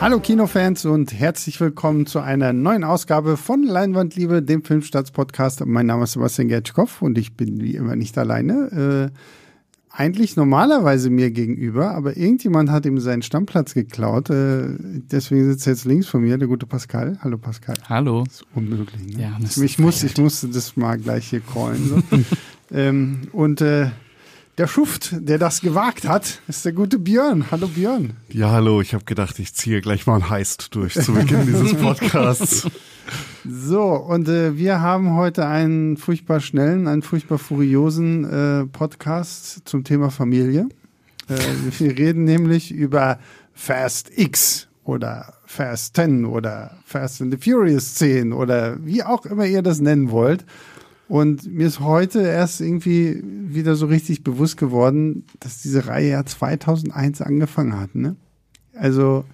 Hallo Kinofans und herzlich willkommen zu einer neuen Ausgabe von Leinwandliebe, dem Filmstarts-Podcast. Mein Name ist Sebastian Gertschkow und ich bin wie immer nicht alleine. Äh, eigentlich normalerweise mir gegenüber, aber irgendjemand hat ihm seinen Stammplatz geklaut. Äh, deswegen sitzt er jetzt links von mir, der gute Pascal. Hallo Pascal. Hallo. Das ist unmöglich. Ne? Ja, das ich, muss, ich musste das mal gleich hier callen. So. ähm, und äh, der Schuft, der das gewagt hat, ist der gute Björn. Hallo Björn. Ja, hallo. Ich habe gedacht, ich ziehe gleich mal ein Heist durch zu Beginn dieses Podcasts. So, und äh, wir haben heute einen furchtbar schnellen, einen furchtbar furiosen äh, Podcast zum Thema Familie. Äh, wir reden nämlich über Fast X oder Fast 10 oder Fast and the Furious 10 oder wie auch immer ihr das nennen wollt. Und mir ist heute erst irgendwie wieder so richtig bewusst geworden, dass diese Reihe ja 2001 angefangen hat. Ne? Also,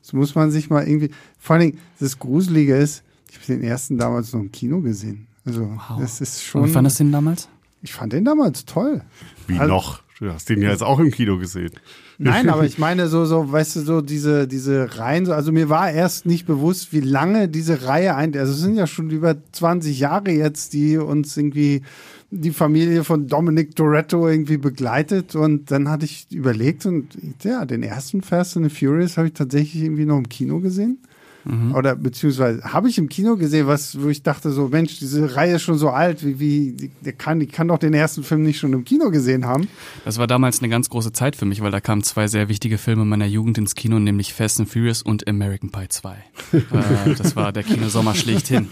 das muss man sich mal irgendwie. Vor allen Dingen, das Gruselige ist, ich habe den ersten damals noch im Kino gesehen. Also, wow. das ist schon. Und wie fandest du den damals? Ich fand den damals toll. Wie also, noch? Du hast den ja jetzt auch im Kino gesehen. Nein, aber ich meine so, so, weißt du, so diese, diese Reihen, also mir war erst nicht bewusst, wie lange diese Reihe ein, also es sind ja schon über 20 Jahre jetzt, die uns irgendwie die Familie von Dominic Toretto irgendwie begleitet und dann hatte ich überlegt und ja, den ersten Fast and the Furious habe ich tatsächlich irgendwie noch im Kino gesehen. Mhm. Oder beziehungsweise habe ich im Kino gesehen, was, wo ich dachte so, Mensch, diese Reihe ist schon so alt, wie, wie, der kann, die kann doch den ersten Film nicht schon im Kino gesehen haben. Das war damals eine ganz große Zeit für mich, weil da kamen zwei sehr wichtige Filme meiner Jugend ins Kino, nämlich Fast and Furious und American Pie 2. äh, das war der Kinosommer schlechthin.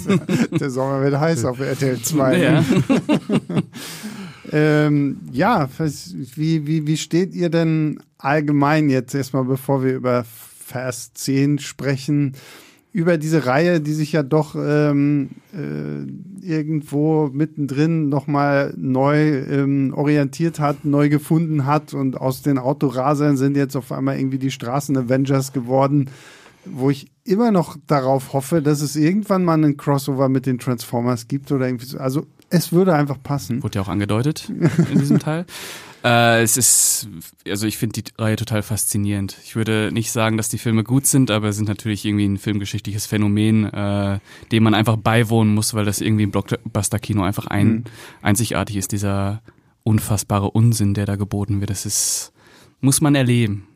der Sommer wird heiß auf RTL 2. Ja. ähm, ja, wie, wie, wie steht ihr denn allgemein jetzt erstmal, bevor wir über Fast 10 sprechen, über diese Reihe, die sich ja doch ähm, äh, irgendwo mittendrin nochmal neu ähm, orientiert hat, neu gefunden hat und aus den Autorasern sind jetzt auf einmal irgendwie die Straßen-Avengers geworden, wo ich immer noch darauf hoffe, dass es irgendwann mal einen Crossover mit den Transformers gibt oder irgendwie so. Also es würde einfach passen. Wurde ja auch angedeutet in diesem Teil. Äh, es ist, also ich finde die Reihe total faszinierend. Ich würde nicht sagen, dass die Filme gut sind, aber sind natürlich irgendwie ein filmgeschichtliches Phänomen, äh, dem man einfach beiwohnen muss, weil das irgendwie im Blockbuster-Kino einfach ein, mhm. einzigartig ist. Dieser unfassbare Unsinn, der da geboten wird, das ist, muss man erleben.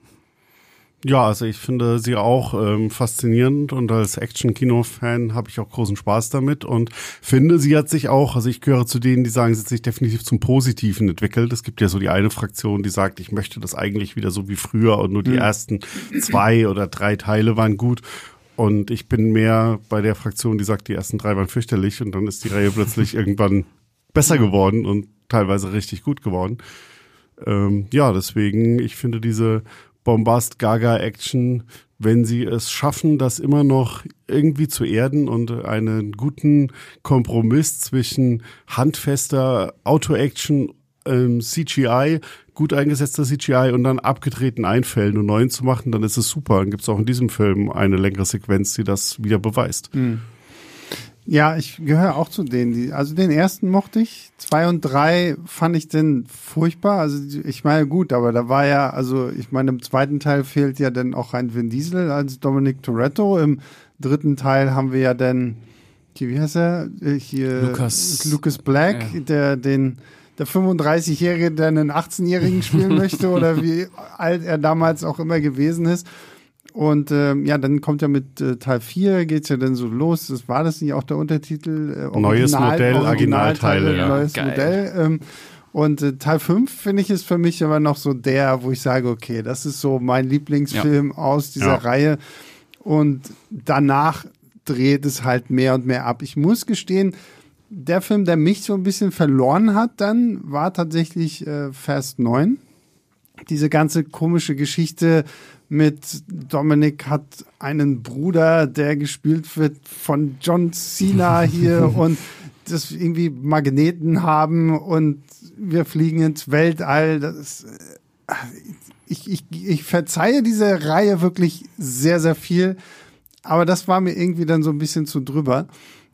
Ja, also ich finde sie auch ähm, faszinierend und als Action-Kino-Fan habe ich auch großen Spaß damit und finde, sie hat sich auch, also ich gehöre zu denen, die sagen, sie hat sich definitiv zum Positiven entwickelt. Es gibt ja so die eine Fraktion, die sagt, ich möchte das eigentlich wieder so wie früher und nur die mhm. ersten zwei oder drei Teile waren gut. Und ich bin mehr bei der Fraktion, die sagt, die ersten drei waren fürchterlich und dann ist die Reihe plötzlich irgendwann besser geworden und teilweise richtig gut geworden. Ähm, ja, deswegen, ich finde diese Bombast, Gaga Action, wenn sie es schaffen, das immer noch irgendwie zu erden und einen guten Kompromiss zwischen handfester Auto-Action, ähm, CGI, gut eingesetzter CGI und dann abgedrehten Einfällen und neuen zu machen, dann ist es super. Dann gibt es auch in diesem Film eine längere Sequenz, die das wieder beweist. Mhm. Ja, ich gehöre auch zu denen. Die, also den ersten mochte ich. Zwei und drei fand ich den furchtbar. Also ich meine, gut, aber da war ja, also ich meine, im zweiten Teil fehlt ja dann auch ein Vin Diesel als Dominic Toretto. Im dritten Teil haben wir ja dann, wie heißt er? Hier, Lucas, Lucas Black, ja. der den der 35-Jährige, der einen 18-Jährigen spielen möchte oder wie alt er damals auch immer gewesen ist. Und ähm, ja, dann kommt ja mit äh, Teil 4 geht's ja dann so los. Das war das nicht auch der Untertitel? Äh, Neues Modell, Originalteile. Ja. Neues Geil. Modell. Ähm, und äh, Teil 5 finde ich ist für mich aber noch so der, wo ich sage, okay, das ist so mein Lieblingsfilm ja. aus dieser ja. Reihe. Und danach dreht es halt mehr und mehr ab. Ich muss gestehen, der Film, der mich so ein bisschen verloren hat, dann war tatsächlich äh, Fast 9. Diese ganze komische Geschichte mit Dominik hat einen Bruder, der gespielt wird von John Cena hier und das irgendwie Magneten haben und wir fliegen ins Weltall. Das, äh, ich, ich, ich verzeihe diese Reihe wirklich sehr, sehr viel, aber das war mir irgendwie dann so ein bisschen zu drüber.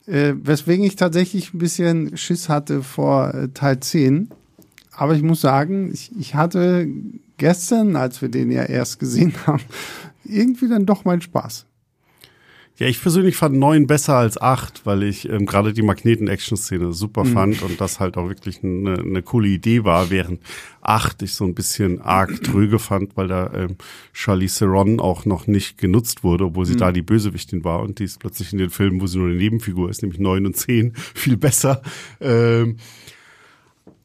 Äh, weswegen ich tatsächlich ein bisschen Schiss hatte vor äh, Teil 10. Aber ich muss sagen, ich, ich hatte gestern, als wir den ja erst gesehen haben, irgendwie dann doch mein Spaß. Ja, ich persönlich fand neun besser als acht, weil ich ähm, gerade die Magneten-Action-Szene super mhm. fand und das halt auch wirklich eine, eine coole Idee war, während acht ich so ein bisschen arg tröge fand, weil da ähm, Charlie Theron auch noch nicht genutzt wurde, obwohl sie mhm. da die Bösewichtin war und die ist plötzlich in den Filmen, wo sie nur eine Nebenfigur ist, nämlich neun und zehn, viel besser. Ähm,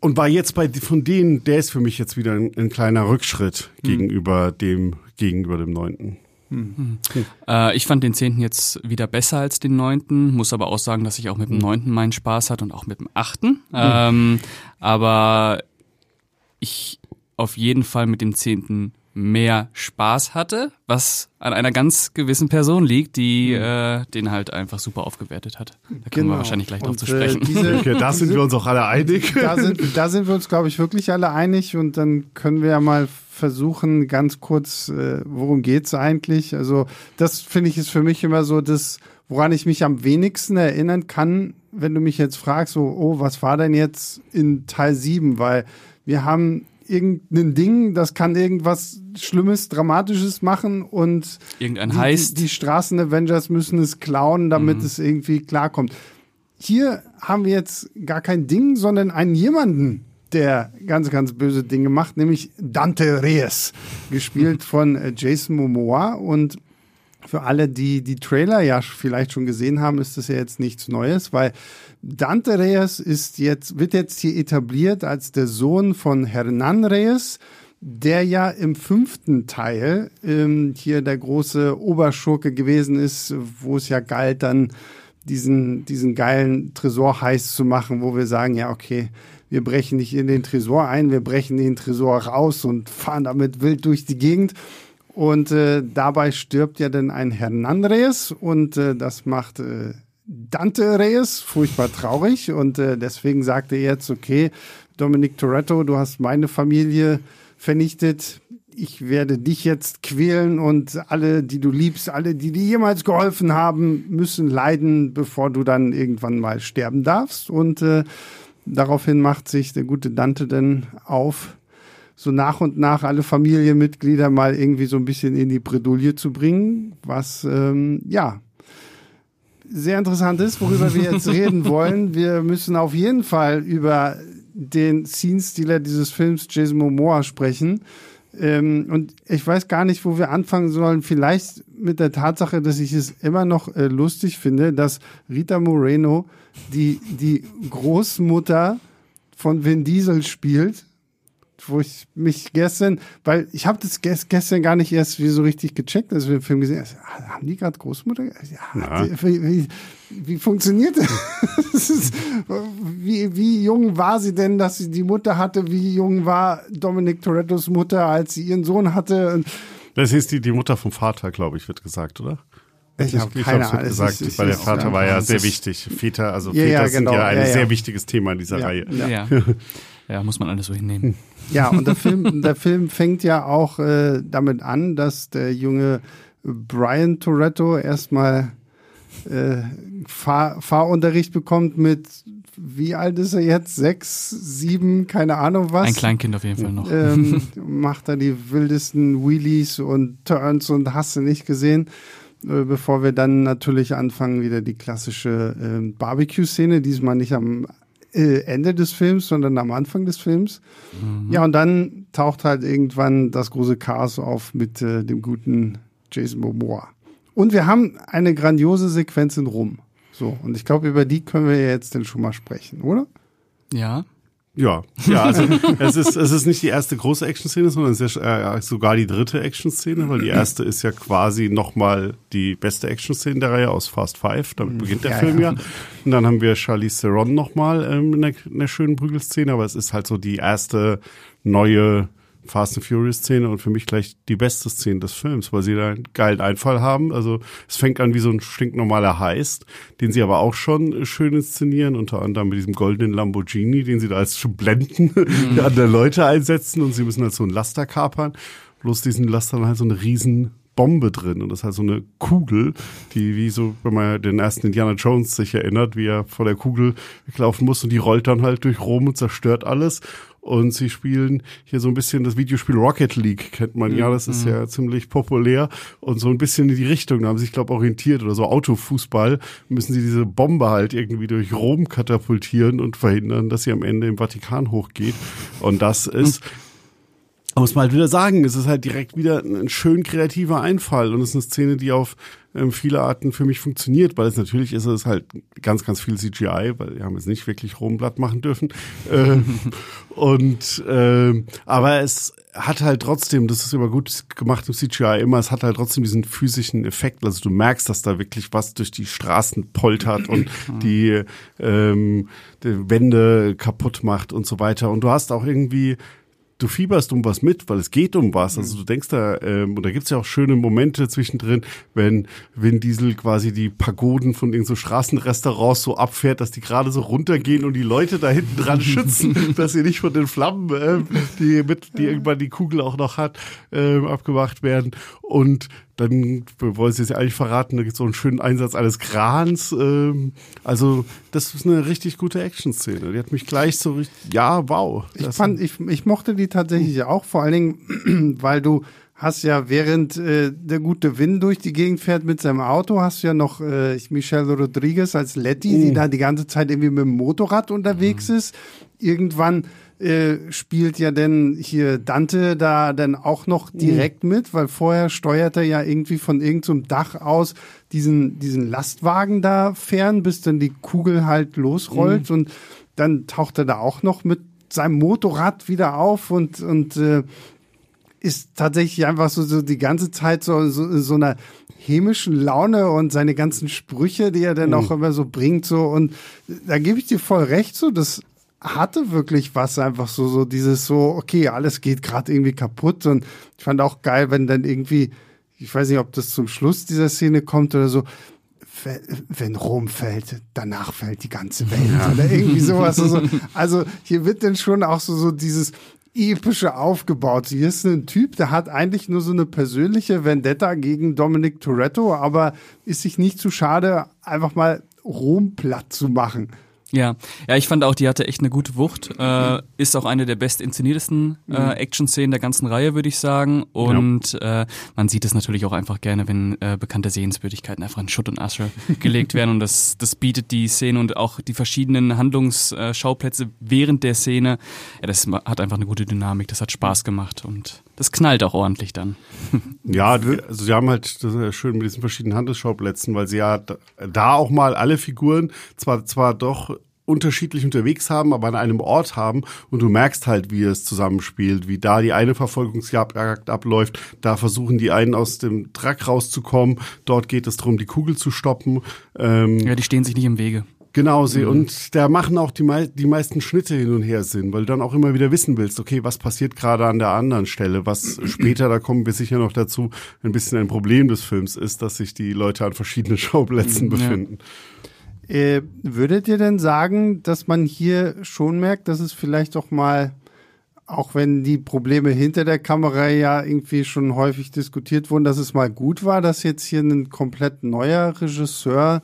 und war jetzt bei von denen, der ist für mich jetzt wieder ein, ein kleiner Rückschritt mhm. gegenüber dem gegenüber dem neunten. Hm. Äh, ich fand den zehnten jetzt wieder besser als den neunten, muss aber auch sagen, dass ich auch mit dem hm. neunten meinen Spaß hatte und auch mit dem achten. Hm. Ähm, aber ich auf jeden Fall mit dem zehnten mehr Spaß hatte, was an einer ganz gewissen Person liegt, die mhm. äh, den halt einfach super aufgewertet hat. Da genau. kommen wir wahrscheinlich gleich drauf zu sprechen. Äh, diese, okay, da sind wir uns auch alle einig. Da sind, da sind wir uns, glaube ich, wirklich alle einig und dann können wir ja mal versuchen, ganz kurz, äh, worum geht's eigentlich? Also das finde ich ist für mich immer so das, woran ich mich am wenigsten erinnern kann, wenn du mich jetzt fragst, so, oh, was war denn jetzt in Teil 7? Weil wir haben irgendein Ding, das kann irgendwas Schlimmes, Dramatisches machen und irgendein die, heißt. Die, die Straßen-Avengers müssen es klauen, damit mhm. es irgendwie klarkommt. Hier haben wir jetzt gar kein Ding, sondern einen jemanden, der ganz, ganz böse Dinge macht, nämlich Dante Reyes, gespielt von äh, Jason Momoa und für alle, die die Trailer ja vielleicht schon gesehen haben, ist das ja jetzt nichts Neues, weil Dante Reyes ist jetzt, wird jetzt hier etabliert als der Sohn von Hernan Reyes, der ja im fünften Teil ähm, hier der große Oberschurke gewesen ist, wo es ja galt, dann diesen, diesen geilen Tresor heiß zu machen, wo wir sagen, ja, okay, wir brechen nicht in den Tresor ein, wir brechen den Tresor raus und fahren damit wild durch die Gegend. Und äh, dabei stirbt ja dann ein Hernan Reyes und äh, das macht äh, Dante Reyes furchtbar traurig und äh, deswegen sagte er jetzt, okay, Dominic Toretto, du hast meine Familie vernichtet, ich werde dich jetzt quälen und alle, die du liebst, alle, die dir jemals geholfen haben, müssen leiden, bevor du dann irgendwann mal sterben darfst. Und äh, daraufhin macht sich der gute Dante dann auf, so nach und nach alle Familienmitglieder mal irgendwie so ein bisschen in die Bredouille zu bringen, was ähm, ja sehr interessant ist, worüber wir jetzt reden wollen. Wir müssen auf jeden Fall über den Scene-Stealer dieses Films, Jason Momoa, sprechen. Ähm, und ich weiß gar nicht, wo wir anfangen sollen. Vielleicht mit der Tatsache, dass ich es immer noch äh, lustig finde, dass Rita Moreno die, die Großmutter von Vin Diesel spielt wo ich mich gestern, weil ich habe das gestern gar nicht erst wie so richtig gecheckt, als wir den Film gesehen haben. Haben die gerade Großmutter? Ja, wie, wie, wie, funktioniert das? Ist, wie, wie jung war sie denn, dass sie die Mutter hatte? Wie jung war Dominic Torettos Mutter, als sie ihren Sohn hatte? Das ist die, die Mutter vom Vater, glaube ich, wird gesagt, oder? Ich habe keine Ahnung. gesagt, ist, weil der Vater war ja sehr wichtig. Väter, also ja, Väter ja, genau. sind ja ein ja, sehr wichtiges Thema in dieser Reihe. Ja. muss man alles so hinnehmen. Ja, und der Film, der Film fängt ja auch äh, damit an, dass der junge Brian Toretto erstmal äh, Fahr Fahrunterricht bekommt mit wie alt ist er jetzt? Sechs, sieben, keine Ahnung was. Ein Kleinkind auf jeden Fall noch. Ähm, macht da die wildesten Wheelies und Turns und hast du nicht gesehen. Äh, bevor wir dann natürlich anfangen, wieder die klassische äh, Barbecue-Szene, diesmal nicht am äh, Ende des Films, sondern am Anfang des Films. Mhm. Ja, und dann taucht halt irgendwann das große Chaos auf mit äh, dem guten Jason Momoa. Und wir haben eine grandiose Sequenz in Rum. So, und ich glaube, über die können wir jetzt dann schon mal sprechen, oder? Ja. Ja, ja, also es ist es ist nicht die erste große Action-Szene, sondern es ist ja, äh, sogar die dritte Action-Szene, weil die erste ist ja quasi nochmal die beste Action-Szene der Reihe aus Fast Five. Damit beginnt der ja, Film ja. ja. Und dann haben wir Charlize Theron nochmal ähm, in, einer, in einer schönen Prügelszene, aber es ist halt so die erste neue Fast and Furious Szene und für mich gleich die beste Szene des Films, weil sie da einen geilen Einfall haben. Also es fängt an wie so ein stinknormaler Heist, den sie aber auch schon schön inszenieren, unter anderem mit diesem goldenen Lamborghini, den sie da als Blenden mhm. an der Leute einsetzen und sie müssen halt so einen Laster kapern. Bloß diesen Laster dann halt so eine riesen Bombe drin und das ist halt so eine Kugel, die wie so, wenn man den ersten Indiana Jones sich erinnert, wie er vor der Kugel weglaufen muss und die rollt dann halt durch Rom und zerstört alles und sie spielen hier so ein bisschen das Videospiel Rocket League, kennt man. Ja, das ist mhm. ja ziemlich populär und so ein bisschen in die Richtung, da haben sie sich, glaube orientiert oder so Autofußball, müssen sie diese Bombe halt irgendwie durch Rom katapultieren und verhindern, dass sie am Ende im Vatikan hochgeht. Und das ist muss man halt wieder sagen, es ist halt direkt wieder ein schön kreativer Einfall und es ist eine Szene, die auf ähm, viele Arten für mich funktioniert, weil es natürlich ist es halt ganz, ganz viel CGI, weil wir haben es nicht wirklich Romblatt machen dürfen. Ähm, und ähm, aber es hat halt trotzdem, das ist immer gut gemacht im CGI immer, es hat halt trotzdem diesen physischen Effekt. Also du merkst, dass da wirklich was durch die Straßen poltert und die, ähm, die Wände kaputt macht und so weiter. Und du hast auch irgendwie du fieberst um was mit, weil es geht um was. Also du denkst da, ähm, und da gibt's ja auch schöne Momente zwischendrin, wenn Vin Diesel quasi die Pagoden von irgend so Straßenrestaurants so abfährt, dass die gerade so runtergehen und die Leute da hinten dran schützen, dass sie nicht von den Flammen, ähm, die mit, die irgendwann die Kugel auch noch hat, ähm, abgemacht werden. Und dann wollen sie es ja eigentlich verraten, da gibt es so einen schönen Einsatz eines Krans. Ähm, also, das ist eine richtig gute Action-Szene. Die hat mich gleich so richtig, ja, wow. Ich fand, ich, ich mochte die tatsächlich auch, vor allen Dingen, weil du hast ja, während äh, der gute Wind durch die Gegend fährt mit seinem Auto, hast du ja noch äh, Michelle Rodriguez als Letty, die mm. da die ganze Zeit irgendwie mit dem Motorrad unterwegs mm. ist. Irgendwann äh, spielt ja denn hier Dante da dann auch noch mhm. direkt mhm. mit, weil vorher steuert er ja irgendwie von irgendeinem so Dach aus diesen, diesen Lastwagen da fern, bis dann die Kugel halt losrollt mhm. und dann taucht er da auch noch mit seinem Motorrad wieder auf und, und äh, ist tatsächlich einfach so, so die ganze Zeit so, so, so einer hämischen Laune und seine ganzen Sprüche, die er dann mhm. auch immer so bringt, so und da gebe ich dir voll recht, so das hatte wirklich was einfach so, so dieses so, okay, alles geht gerade irgendwie kaputt und ich fand auch geil, wenn dann irgendwie, ich weiß nicht, ob das zum Schluss dieser Szene kommt oder so, wenn Rom fällt, danach fällt die ganze Welt ja. oder irgendwie sowas. Also, also hier wird dann schon auch so, so dieses epische aufgebaut. Hier ist ein Typ, der hat eigentlich nur so eine persönliche Vendetta gegen Dominic Toretto, aber ist sich nicht zu schade, einfach mal Rom platt zu machen. Ja, ja, ich fand auch, die hatte echt eine gute Wucht. Äh, ist auch eine der best inszeniertesten äh, mhm. Action-Szenen der ganzen Reihe, würde ich sagen. Und ja. äh, man sieht es natürlich auch einfach gerne, wenn äh, bekannte Sehenswürdigkeiten einfach in Schutt und Asche gelegt werden. Und das, das bietet die Szene und auch die verschiedenen Handlungsschauplätze während der Szene. Ja, das hat einfach eine gute Dynamik. Das hat Spaß gemacht und das knallt auch ordentlich dann. ja, also sie haben halt das ist ja schön mit diesen verschiedenen Handelsschauplätzen, weil sie ja da auch mal alle Figuren zwar zwar doch unterschiedlich unterwegs haben, aber an einem Ort haben und du merkst halt, wie es zusammenspielt, wie da die eine Verfolgungsjagd abläuft, da versuchen die einen aus dem Truck rauszukommen, dort geht es darum, die Kugel zu stoppen. Ähm, ja, die stehen sich nicht im Wege. Genau, sie. Mhm. Und da machen auch die, mei die meisten Schnitte hin und her Sinn, weil du dann auch immer wieder wissen willst, okay, was passiert gerade an der anderen Stelle, was später, da kommen wir sicher noch dazu, ein bisschen ein Problem des Films ist, dass sich die Leute an verschiedenen Schauplätzen mhm, befinden. Ja. Äh, würdet ihr denn sagen, dass man hier schon merkt, dass es vielleicht doch mal, auch wenn die Probleme hinter der Kamera ja irgendwie schon häufig diskutiert wurden, dass es mal gut war, dass jetzt hier ein komplett neuer Regisseur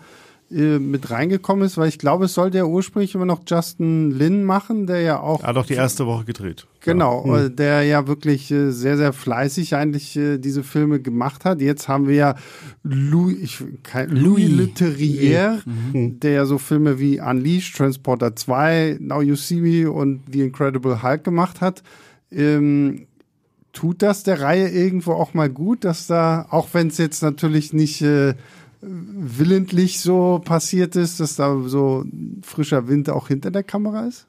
äh, mit reingekommen ist, weil ich glaube, es sollte ja ursprünglich immer noch Justin Lin machen, der ja auch. Er hat doch die erste Woche gedreht. Genau, ja. Hm. der ja wirklich äh, sehr, sehr fleißig eigentlich äh, diese Filme gemacht hat. Jetzt haben wir ja Louis, ich, kein, Louis, Louis Leterrier, mhm. der ja so Filme wie Unleashed, Transporter 2, Now You See Me und The Incredible Hulk gemacht hat. Ähm, tut das der Reihe irgendwo auch mal gut, dass da, auch wenn es jetzt natürlich nicht äh, willentlich so passiert ist, dass da so frischer Wind auch hinter der Kamera ist?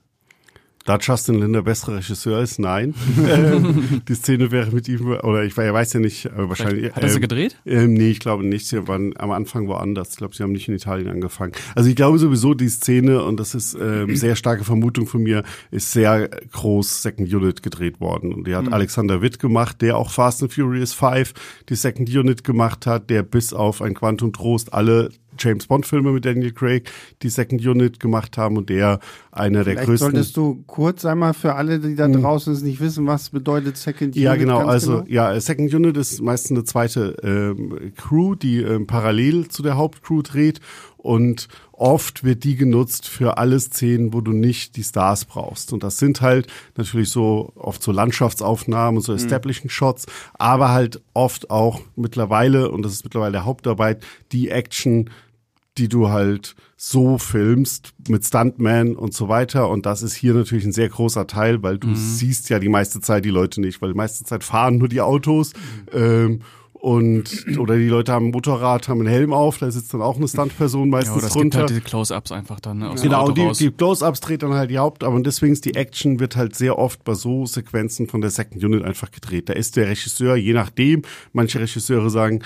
Da Justin Lin der bessere Regisseur ist, nein. Ähm, die Szene wäre mit ihm, oder ich weiß ja nicht, wahrscheinlich. Hat er sie ähm, gedreht? Ähm, nee, ich glaube nicht. Sie waren am Anfang woanders. Ich glaube, sie haben nicht in Italien angefangen. Also ich glaube sowieso, die Szene, und das ist ähm, sehr starke Vermutung von mir, ist sehr groß Second Unit gedreht worden. Und die hat mhm. Alexander Witt gemacht, der auch Fast and Furious 5 die Second Unit gemacht hat, der bis auf ein Quantum Trost alle James Bond-Filme mit Daniel Craig, die Second Unit gemacht haben und der einer Vielleicht der größten. Solltest du kurz einmal für alle, die da hm. draußen es nicht wissen, was bedeutet Second Unit? Ja, genau. Also genau? ja, Second Unit ist meistens eine zweite ähm, Crew, die ähm, parallel zu der Hauptcrew dreht und oft wird die genutzt für alle Szenen, wo du nicht die Stars brauchst. Und das sind halt natürlich so oft so Landschaftsaufnahmen, so mhm. Establishing Shots, aber halt oft auch mittlerweile, und das ist mittlerweile der Hauptarbeit, die Action, die du halt so filmst mit Stuntman und so weiter. Und das ist hier natürlich ein sehr großer Teil, weil du mhm. siehst ja die meiste Zeit die Leute nicht, weil die meiste Zeit fahren nur die Autos. Mhm. Ähm, und oder die Leute haben ein Motorrad, haben einen Helm auf, da sitzt dann auch eine Stuntperson meistens ja, oder es runter. Gibt halt diese Close-ups einfach dann ne, aus Genau, die, die Close-ups dreht dann halt die Haupt, aber deswegen ist die Action wird halt sehr oft bei so Sequenzen von der Second Unit einfach gedreht. Da ist der Regisseur, je nachdem, manche Regisseure sagen,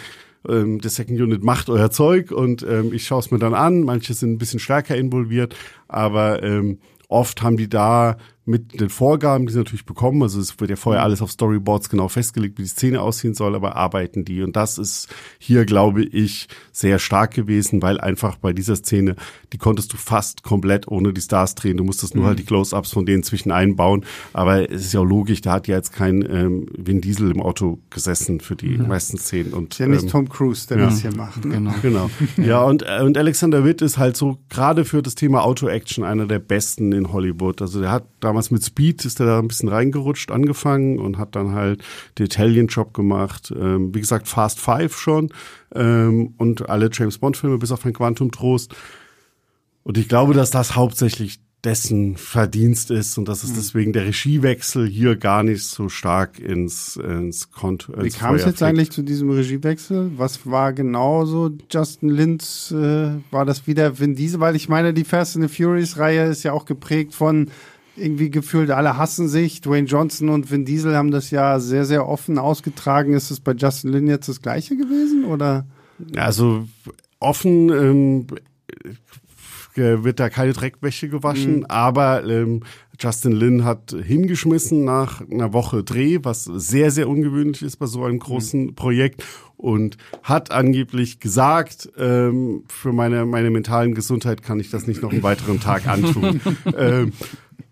ähm, der Second Unit macht euer Zeug und ähm, ich schaue es mir dann an. Manche sind ein bisschen stärker involviert, aber ähm, oft haben die da mit den Vorgaben, die sie natürlich bekommen. Also es wird ja vorher mhm. alles auf Storyboards genau festgelegt, wie die Szene aussehen soll, aber arbeiten die. Und das ist hier, glaube ich, sehr stark gewesen, weil einfach bei dieser Szene, die konntest du fast komplett ohne die Stars drehen. Du musstest nur mhm. halt die Close-Ups von denen zwischen einbauen. Aber es ist ja auch logisch, da hat ja jetzt kein ähm, Vin Diesel im Auto gesessen für die mhm. meisten Szenen. Und, ja nicht ähm, Tom Cruise, der ja. das hier macht. Ne? Genau. genau. ja, und, äh, und Alexander Witt ist halt so gerade für das Thema Auto-Action einer der besten in Hollywood. Also der hat da damals mit Speed ist er da ein bisschen reingerutscht, angefangen und hat dann halt den Italian Job gemacht. Ähm, wie gesagt, Fast Five schon ähm, und alle James Bond Filme bis auf ein Quantum Trost. Und ich glaube, dass das hauptsächlich dessen Verdienst ist und dass es hm. deswegen der Regiewechsel hier gar nicht so stark ins, ins Konto. Wie kam es jetzt eigentlich zu diesem Regiewechsel? Was war genau so Justin Lins? Äh, war das wieder Vin Diesel? Weil ich meine, die Fast and the Furious Reihe ist ja auch geprägt von irgendwie gefühlt alle hassen sich. Dwayne Johnson und Vin Diesel haben das ja sehr, sehr offen ausgetragen. Ist es bei Justin Lin jetzt das gleiche gewesen oder? Also offen ähm, wird da keine Dreckwäsche gewaschen, mhm. aber ähm, Justin Lin hat hingeschmissen nach einer Woche Dreh, was sehr, sehr ungewöhnlich ist bei so einem großen mhm. Projekt und hat angeblich gesagt, ähm, für meine, meine mentalen Gesundheit kann ich das nicht noch einen weiteren Tag antun. ähm,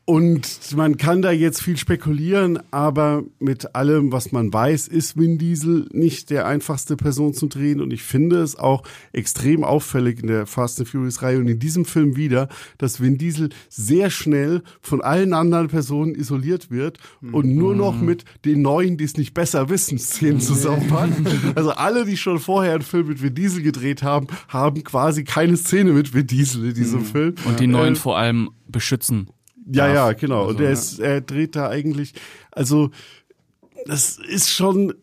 und man kann da jetzt viel spekulieren, aber mit allem, was man weiß, ist Vin Diesel nicht der einfachste Person zu drehen. Und ich finde es auch extrem auffällig in der Fast and Furious Reihe und in diesem Film wieder, dass Vin Diesel sehr schnell von allen anderen Personen isoliert wird und nur noch mhm. mit den neuen, die es nicht besser wissen, Szenen zusammenpackt. Also alle, die schon vorher einen Film mit Vin Diesel gedreht haben, haben quasi keine Szene mit Vin Diesel in diesem mhm. Film. Und die neuen äh, vor allem beschützen. Ja, darf. ja, genau. Also, und er, ist, er dreht da eigentlich, also das ist schon,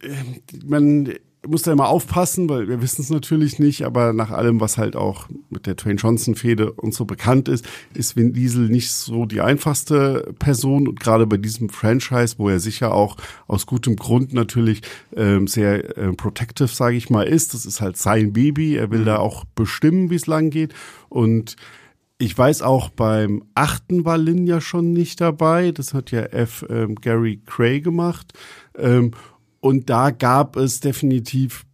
man muss da immer aufpassen, weil wir wissen es natürlich nicht, aber nach allem, was halt auch mit der Twain Johnson-Fehde und so bekannt ist, ist Vin Diesel nicht so die einfachste Person und gerade bei diesem Franchise, wo er sicher auch aus gutem Grund natürlich ähm, sehr äh, protective, sage ich mal, ist. Das ist halt sein Baby. Er will mhm. da auch bestimmen, wie es lang geht und ich weiß auch, beim achten war Lin ja schon nicht dabei. Das hat ja F. Ähm, Gary Cray gemacht. Ähm, und da gab es definitiv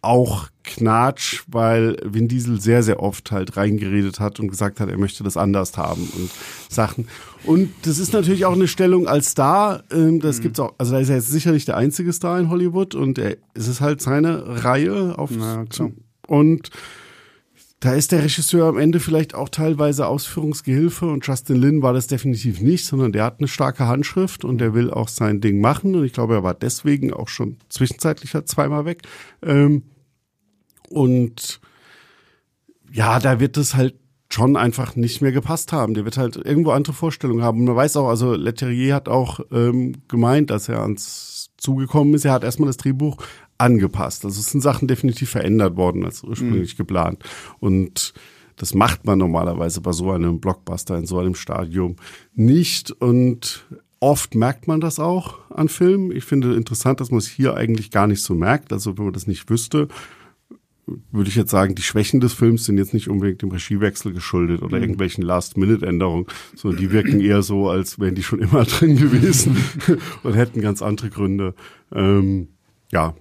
auch Knatsch, weil Vin Diesel sehr, sehr oft halt reingeredet hat und gesagt hat, er möchte das anders haben und Sachen. Und das ist natürlich auch eine Stellung als Star. Ähm, das mhm. gibt's auch, also da ist er jetzt sicher nicht der einzige Star in Hollywood und er, es ist halt seine Reihe auf. Na, klar. Und da ist der Regisseur am Ende vielleicht auch teilweise Ausführungsgehilfe und Justin Lin war das definitiv nicht, sondern der hat eine starke Handschrift und der will auch sein Ding machen und ich glaube, er war deswegen auch schon zwischenzeitlich zweimal weg. Ähm, und ja, da wird es halt schon einfach nicht mehr gepasst haben. Der wird halt irgendwo andere Vorstellungen haben. Und man weiß auch, also Leterrier hat auch ähm, gemeint, dass er ans zugekommen ist. Er hat erstmal das Drehbuch angepasst. Also es sind Sachen definitiv verändert worden als ursprünglich mhm. geplant. Und das macht man normalerweise bei so einem Blockbuster in so einem Stadium nicht. Und oft merkt man das auch an Filmen. Ich finde interessant, dass man es hier eigentlich gar nicht so merkt. Also wenn man das nicht wüsste, würde ich jetzt sagen, die Schwächen des Films sind jetzt nicht unbedingt dem Regiewechsel geschuldet oder mhm. irgendwelchen Last-Minute-Änderungen, sondern die wirken eher so, als wären die schon immer drin gewesen und hätten ganz andere Gründe. Ähm, ja,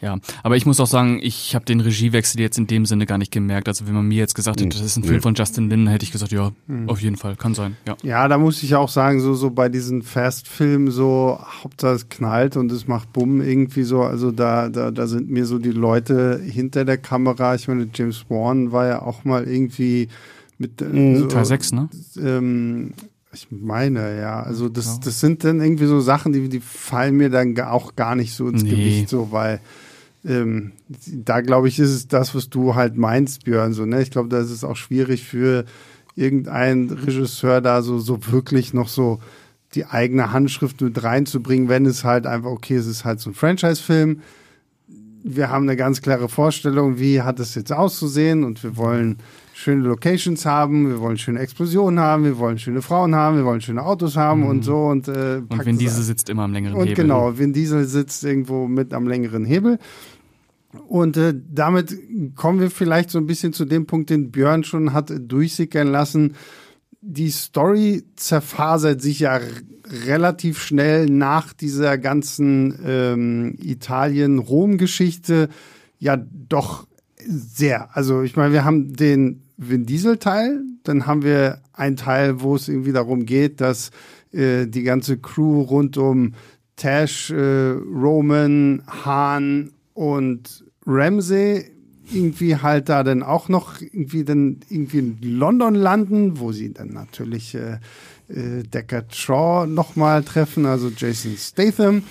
Ja, aber ich muss auch sagen, ich habe den Regiewechsel jetzt in dem Sinne gar nicht gemerkt. Also wenn man mir jetzt gesagt hätte, das ist ein Film von Justin Lin, hätte ich gesagt, ja, mhm. auf jeden Fall, kann sein. Ja, ja da muss ich auch sagen, so, so bei diesen Fast-Filmen, so Hauptsache es knallt und es macht Bumm irgendwie so. Also da, da, da sind mir so die Leute hinter der Kamera. Ich meine, James Wan war ja auch mal irgendwie mit mhm, so, Teil 6, ne? Ähm, ich meine, ja. Also das, das sind dann irgendwie so Sachen, die, die fallen mir dann auch gar nicht so ins nee. Gewicht, so, weil ähm, da glaube ich, ist es das, was du halt meinst, Björn. So, ne? Ich glaube, da ist es auch schwierig für irgendeinen Regisseur da so, so wirklich noch so die eigene Handschrift mit reinzubringen, wenn es halt einfach, okay, es ist halt so ein Franchise-Film. Wir haben eine ganz klare Vorstellung, wie hat es jetzt auszusehen und wir wollen schöne Locations haben, wir wollen schöne Explosionen haben, wir wollen schöne Frauen haben, wir wollen schöne Autos haben mhm. und so und äh, und Vin Diesel sitzt immer am längeren und Hebel. Und genau, Vin Diesel sitzt irgendwo mit am längeren Hebel. Und äh, damit kommen wir vielleicht so ein bisschen zu dem Punkt, den Björn schon hat durchsickern lassen. Die Story zerfasert sich ja relativ schnell nach dieser ganzen ähm, Italien-Rom-Geschichte ja doch sehr. Also ich meine, wir haben den Vin Diesel Teil, dann haben wir einen Teil, wo es irgendwie darum geht, dass äh, die ganze Crew rund um Tash, äh, Roman, Hahn und Ramsey irgendwie halt da dann auch noch irgendwie dann irgendwie in London landen, wo sie dann natürlich äh, äh, Deckard Shaw nochmal treffen, also Jason Statham.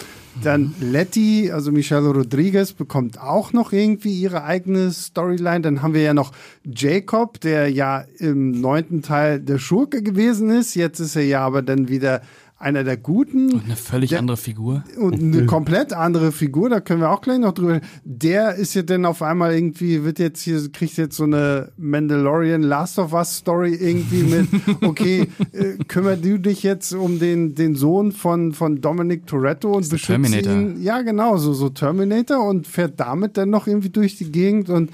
Dann Letty, also Michelle Rodriguez, bekommt auch noch irgendwie ihre eigene Storyline. Dann haben wir ja noch Jacob, der ja im neunten Teil der Schurke gewesen ist. Jetzt ist er ja aber dann wieder einer der Guten. Und eine völlig der, andere Figur. Und eine komplett andere Figur, da können wir auch gleich noch drüber. Der ist ja dann auf einmal irgendwie, wird jetzt hier, kriegt jetzt so eine Mandalorian Last of Us Story irgendwie mit, okay, äh, kümmer du dich jetzt um den, den Sohn von, von Dominic Toretto und beschützt ihn. Ja, genau, so, so Terminator und fährt damit dann noch irgendwie durch die Gegend und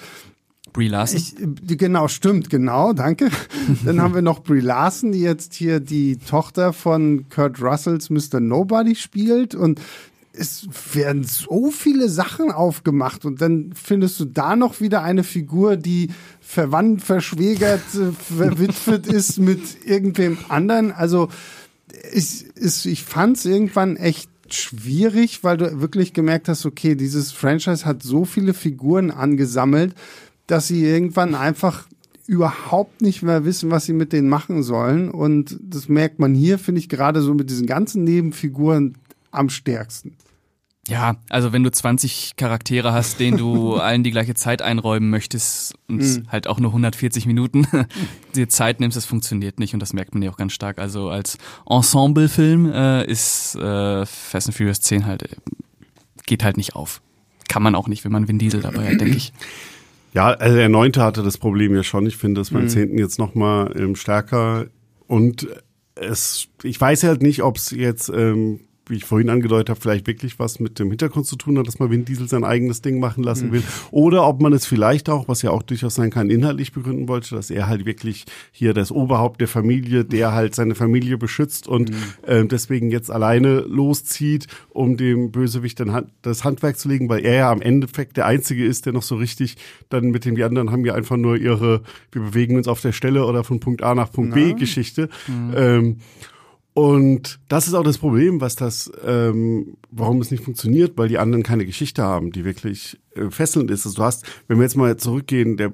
Brie Larson? Ich, genau, stimmt, genau, danke. Dann haben wir noch Brie Larson, die jetzt hier die Tochter von Kurt Russells Mr. Nobody spielt und es werden so viele Sachen aufgemacht und dann findest du da noch wieder eine Figur, die verwandt, verschwägert, äh, verwitwet ist mit irgendwem anderen. Also ich, ich fand es irgendwann echt schwierig, weil du wirklich gemerkt hast, okay, dieses Franchise hat so viele Figuren angesammelt, dass sie irgendwann einfach überhaupt nicht mehr wissen, was sie mit denen machen sollen. Und das merkt man hier, finde ich, gerade so mit diesen ganzen Nebenfiguren am stärksten. Ja, also wenn du 20 Charaktere hast, denen du allen die gleiche Zeit einräumen möchtest und mhm. halt auch nur 140 Minuten die Zeit nimmst, das funktioniert nicht und das merkt man ja auch ganz stark. Also als Ensemblefilm äh, ist äh, Fast and Furious 10 halt, äh, geht halt nicht auf. Kann man auch nicht, wenn man Vin Diesel dabei hat, denke ich. Ja, also der Neunte hatte das Problem ja schon. Ich finde das beim mhm. Zehnten jetzt noch mal ähm, stärker. Und es, ich weiß halt nicht, ob es jetzt ähm, wie ich vorhin angedeutet habe, vielleicht wirklich was mit dem Hintergrund zu tun hat, dass man Vin Diesel sein eigenes Ding machen lassen mhm. will. Oder ob man es vielleicht auch, was ja auch durchaus sein kann, inhaltlich begründen wollte, dass er halt wirklich hier das Oberhaupt der Familie, der halt seine Familie beschützt und mhm. äh, deswegen jetzt alleine loszieht, um dem Bösewicht dann das Handwerk zu legen, weil er ja am Endeffekt der Einzige ist, der noch so richtig dann mit dem, die anderen haben ja einfach nur ihre, wir bewegen uns auf der Stelle oder von Punkt A nach Punkt B Geschichte. Mhm. Ähm, und das ist auch das Problem, was das, ähm, warum es nicht funktioniert, weil die anderen keine Geschichte haben, die wirklich äh, fesselnd ist. Also du hast, wenn wir jetzt mal zurückgehen, der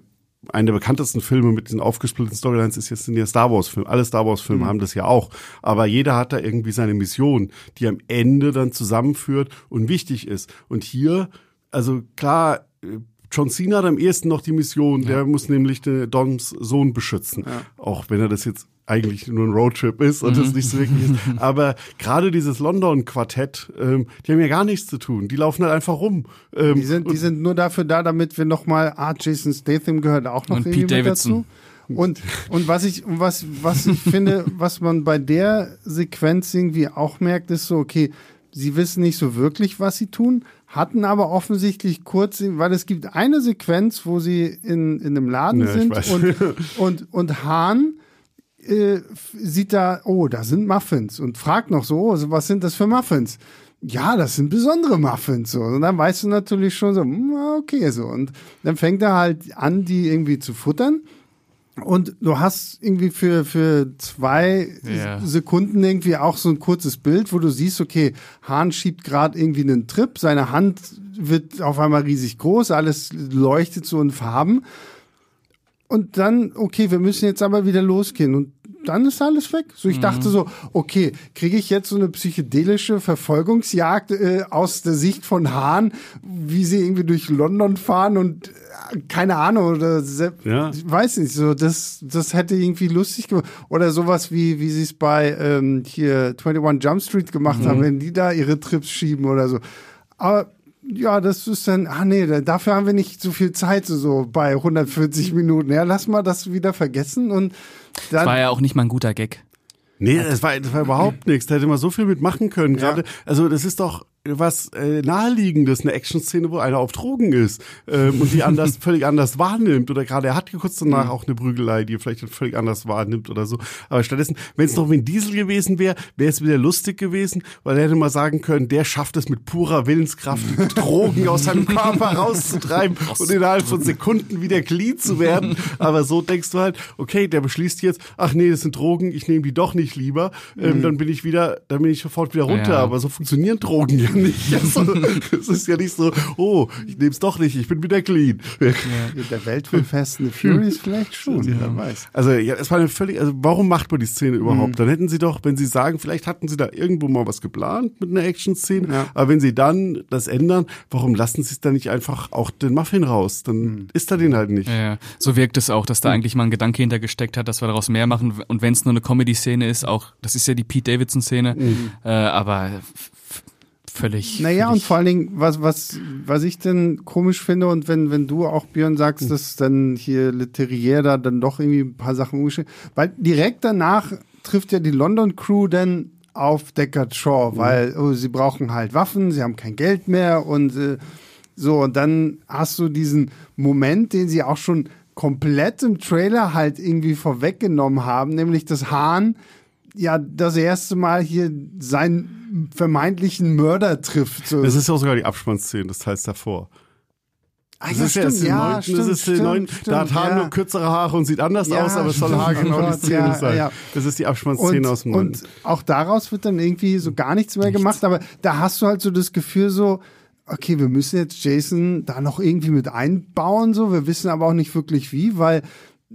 einer der bekanntesten Filme mit diesen aufgesplitteten Storylines ist jetzt in der Star Wars Filme. Alle Star Wars Filme mhm. haben das ja auch. Aber jeder hat da irgendwie seine Mission, die am Ende dann zusammenführt und wichtig ist. Und hier, also klar, äh, John Cena hat am ehesten noch die Mission, ja. der muss nämlich den Dons Sohn beschützen. Ja. Auch wenn er das jetzt eigentlich nur ein Roadtrip ist und es mhm. nicht so wirklich ist. Aber gerade dieses London-Quartett, ähm, die haben ja gar nichts zu tun. Die laufen halt einfach rum. Ähm, die, sind, die sind nur dafür da, damit wir nochmal, ah, Jason Statham gehört auch noch und Pete Davidson. dazu. Und, und was ich, was, was ich finde, was man bei der Sequenz irgendwie auch merkt, ist so, okay, sie wissen nicht so wirklich, was sie tun, hatten aber offensichtlich kurz, weil es gibt eine Sequenz, wo sie in, in einem Laden ja, sind und, und, und Hahn äh, sieht da, oh, da sind Muffins und fragt noch so, also was sind das für Muffins? ja, das sind besondere Muffins so. Und dann weißt du natürlich schon so, hm, okay, so. Und dann fängt er halt an, die irgendwie zu futtern. Und du hast irgendwie für, für zwei Ja. Sekunden irgendwie auch so ein kurzes Bild, wo du siehst, okay, Hahn schiebt gerade irgendwie einen Trip, seine Hand wird auf einmal riesig groß, alles leuchtet so in Farben. Und dann, okay, wir müssen jetzt aber wieder losgehen. Und dann ist alles weg. So, ich dachte so, okay, kriege ich jetzt so eine psychedelische Verfolgungsjagd äh, aus der Sicht von Hahn, wie sie irgendwie durch London fahren und äh, keine Ahnung oder Ja. ich weiß nicht, so das das hätte irgendwie lustig gemacht oder sowas wie wie sie es bei ähm, hier 21 Jump Street gemacht haben, wenn die da ihre Trips schieben oder so. Aber ja, das ist dann, ah nee, da- dafür haben wir nicht so viel Zeit, so, so bei 140 Minuten. Ja, lass mal das wieder vergessen und dann. War ja auch nicht mal ein guter Gag. Nee, das war, das war überhaupt nichts. Da hätte man so viel mitmachen können. Gerade, also das ist doch was äh, naheliegendes, eine Action-Szene, wo einer auf Drogen ist ähm, und die anders, völlig anders wahrnimmt. Oder gerade er hat kurz danach auch eine Prügelei, die er vielleicht völlig anders wahrnimmt oder so. Aber stattdessen, wenn es noch Vin Diesel gewesen wäre, wäre es wieder lustig gewesen, weil er hätte mal sagen können, der schafft es mit purer Willenskraft, Drogen aus seinem Körper rauszutreiben und innerhalb von Sekunden wieder clean zu werden. Aber so denkst du halt, okay, der beschließt jetzt, ach nee, das sind Drogen, ich nehme die doch nicht lieber. Ähm, dann bin ich wieder, dann bin ich sofort wieder runter. Ja. Aber so funktionieren Drogen ja nicht. Also, es ist ja nicht so, oh, ich nehme es doch nicht, ich bin wieder clean. in der Welt von Fast and the Furious vielleicht schon, wer weiß. Also ja, es war eine völlig, also warum macht man die Szene überhaupt? Mhm. Dann hätten sie doch, wenn sie sagen, vielleicht hatten sie da irgendwo mal was geplant mit einer Action-Szene, Ja. aber wenn sie dann das ändern, warum lassen sie es dann nicht einfach auch den Muffin raus? Dann Mhm. ist er den halt nicht. Ja, ja. so wirkt es auch, dass da eigentlich mal ein Gedanke hintergesteckt hat, dass wir daraus mehr machen. Und wenn es nur eine Comedy-Szene ist, auch, das ist ja die Pete Davidson-Szene, äh, aber völlig. Naja, und völlig- vor allen Dingen, was, was, was ich denn komisch finde, und wenn, wenn du auch, Björn, sagst, dass dann hier Leterrier da dann doch irgendwie ein paar Sachen umgestellt, weil direkt danach trifft ja die London Crew dann auf Deckard Shaw, Hm. weil oh, sie brauchen halt Waffen, sie haben kein Geld mehr und äh, so, und dann hast du diesen Moment, den sie auch schon komplett im Trailer halt irgendwie vorweggenommen haben, nämlich das Hahn ja das erste Mal hier seinen vermeintlichen Mörder trifft. So. Das ist ja sogar die Abspannszene davor. Ah, Das ja, ist ja erst stimmt, im ja, neunten, stimmt, das ist der stimmt, neunten. stimmt, Da hat Hahn ja. nur kürzere Haare und sieht anders Ja, aus, aber es soll stimmt, Haar genau oh die Szene ja, sein. Das ist die Abspannszene aus dem neunten. und auch daraus wird dann irgendwie so gar nichts mehr gemacht, aber da hast du halt so das Gefühl so, okay, wir müssen jetzt Jason da noch irgendwie mit einbauen, so, wir wissen aber auch nicht wirklich wie, weil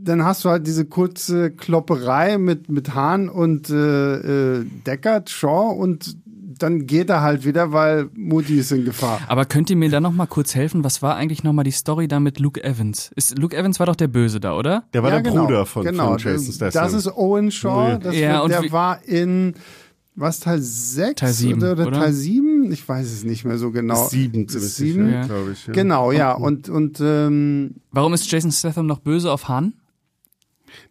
dann hast du halt diese kurze Klopperei mit, mit Hahn und äh, äh, Deckard, Shaw und dann geht er halt wieder, weil Mutti ist in Gefahr. Aber könnt ihr mir da noch mal kurz helfen? Was war eigentlich noch mal die Story da mit Luke Evans? Ist, Luke Evans war doch der Böse da, oder? Der war Ja, der genau, Bruder von, genau. von Jason Statham. Das ist Owen Shaw. Das Ja, wird, und der war in was Teil 6 Teil sieben, oder, oder oder? Teil 7? Ich weiß es nicht mehr so genau. sieben, Ist ziemlich sieben? sicher, Ja. glaube ich. Ja. Genau, ja. Und, und ähm, Warum ist Jason Statham noch böse auf Han?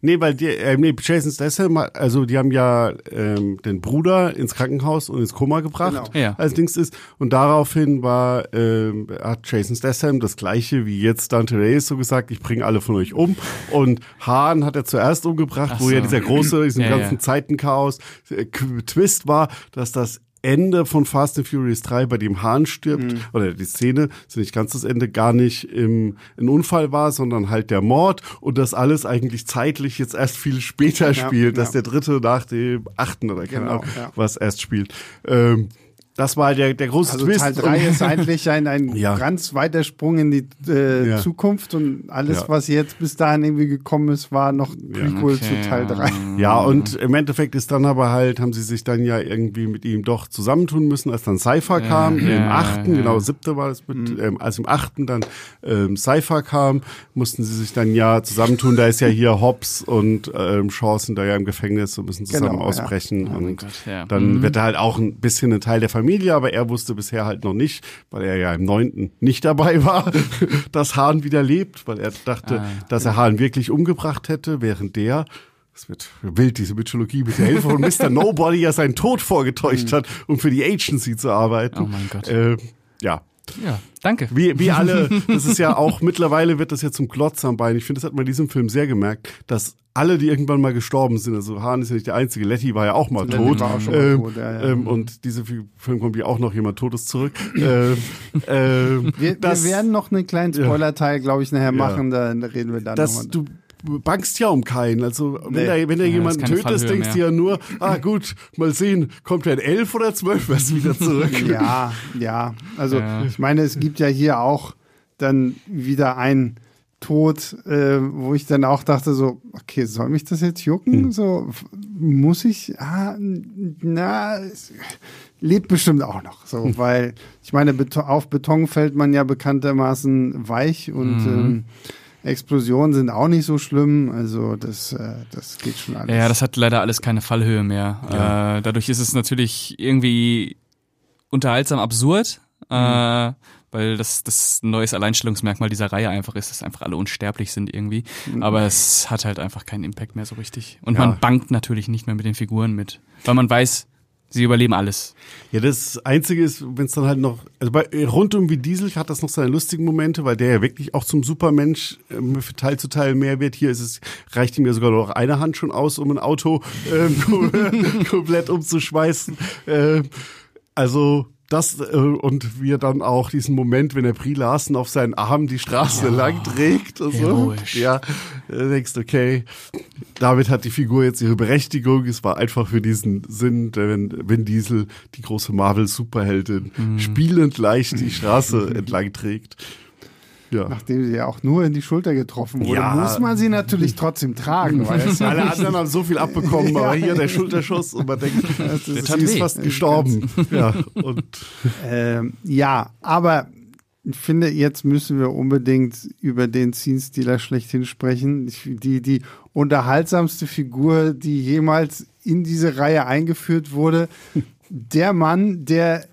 Nee, weil die, äh, nee, Jason Statham, also die haben ja ähm, den Bruder ins Krankenhaus und ins Koma gebracht, Genau. Ja. als Dings ist. Und daraufhin war, ähm, hat Jason Statham das gleiche wie jetzt Dante Reyes so gesagt, ich bringe alle von euch um. Und Hahn hat er zuerst umgebracht, Ach wo ja so. dieser große, diesem Ja, ganzen ja. Zeitenchaos äh, Twist war, dass das Ende von Fast and Furious 3, bei dem Hahn stirbt, Mhm. oder die Szene, ist nicht ganz das Ende, gar nicht im, ein Unfall war, sondern halt der Mord und das alles eigentlich zeitlich jetzt erst viel später Ja, spielt, dass ja. der dritte nach dem achten oder keine Genau, Ahnung, ja. was erst spielt. Ähm, das war der, der große also Twist. Teil 3 Und- ist eigentlich ein, ein Ja. ganz weiter Sprung in die äh, Ja. Zukunft und alles, Ja. was jetzt bis dahin irgendwie gekommen ist, war noch Prequel Okay, zu Teil 3. Ja, und im Endeffekt ist dann aber halt, haben sie sich dann ja irgendwie mit ihm doch zusammentun müssen, als dann Cypher kam, ja, im achten, ja. genau, siebte war es mit, ähm, als im achten dann ähm, Cypher kam, mussten sie sich dann ja zusammentun. Da ist ja hier Hobbs und ähm, Shaw sind da ja im Gefängnis und müssen zusammen Genau, ja. ausbrechen. Oh und Gott, ja. dann wird er halt auch ein bisschen ein Teil der Familie, aber er wusste bisher halt noch nicht, weil er ja im neunten nicht dabei war, dass Hahn wieder lebt, weil er dachte, Ah, dass er Hahn wirklich umgebracht hätte, während der es wird wild, diese Mythologie mit der Hilfe von Mr. Nobody ja seinen Tod vorgetäuscht hat, um für die Agency zu arbeiten. Oh mein Gott. Äh, ja, Ja, danke. wie, wie alle, das ist ja auch, mittlerweile wird das ja zum Klotz am Bein. Ich finde, das hat man in diesem Film sehr gemerkt, dass alle, die irgendwann mal gestorben sind, also Hahn ist ja nicht der einzige, Letty war ja auch mal Letty tot. war auch schon mal ähm, tot, ja, ja. Ähm, und diese Film kommt ja auch noch jemand Totes zurück. ähm, ähm, Wir, das- wir werden noch einen kleinen. Spoiler-Teil, glaube ich, nachher machen, da reden wir dann nochmal. du bangst ja um keinen. Also wenn Nee. er, wenn Ja, jemanden tötest, denkst du ja nur, ah gut, mal sehen, kommt er in elf oder zwölf erst wieder zurück. Ja, ja. Also Ja. ich meine, es gibt ja hier auch dann wieder ein Tod, äh, wo ich dann auch dachte so, okay, soll mich das jetzt jucken? Hm. So muss ich? Ah, na, es lebt bestimmt auch noch. So, Hm. weil ich meine, Beton, auf Beton fällt man ja bekanntermaßen weich und Mhm. ähm, Explosionen sind auch nicht so schlimm. Also das, äh, das geht schon alles. Ja, das hat leider alles keine Fallhöhe mehr. Äh, dadurch ist es natürlich irgendwie unterhaltsam absurd, äh, weil das das ein neues Alleinstellungsmerkmal dieser Reihe einfach ist, dass einfach alle unsterblich sind irgendwie. Aber es hat halt einfach keinen Impact mehr so richtig. Und Ja. man bangt natürlich nicht mehr mit den Figuren mit, weil man weiß, sie überleben alles. Ja, das Einzige ist, wenn es dann halt noch, also bei rund um wie Diesel hat das noch seine lustigen Momente, weil der ja wirklich auch zum Supermensch ähm, für Teil zu Teil mehr wird. Hier ist es, reicht ihm ja sogar noch eine Hand schon aus, um ein Auto kom- komplett umzuschmeißen. Ähm, also das äh, und wie er dann auch diesen Moment, wenn er Brie Larsen auf seinen Arm die Straße lang trägt und so. Ja, äh, denkst okay, damit hat die Figur jetzt ihre Berechtigung. Es war einfach für diesen Sinn, der wenn, wenn Diesel, die große Marvel-Superheldin, spielend leicht die Straße entlang trägt. Ja. Nachdem sie ja auch nur in die Schulter getroffen wurde, Ja. muss man sie natürlich trotzdem tragen. Weil es Alle anderen haben so viel abbekommen, aber hier der Schulterschuss und man denkt, sie tat ist fast gestorben. Ja, Ähm, ja, aber ich finde, jetzt müssen wir unbedingt über den Scene-Stealer schlechthin sprechen. Die, die unterhaltsamste Figur, die jemals in diese Reihe eingeführt wurde. Der Mann, der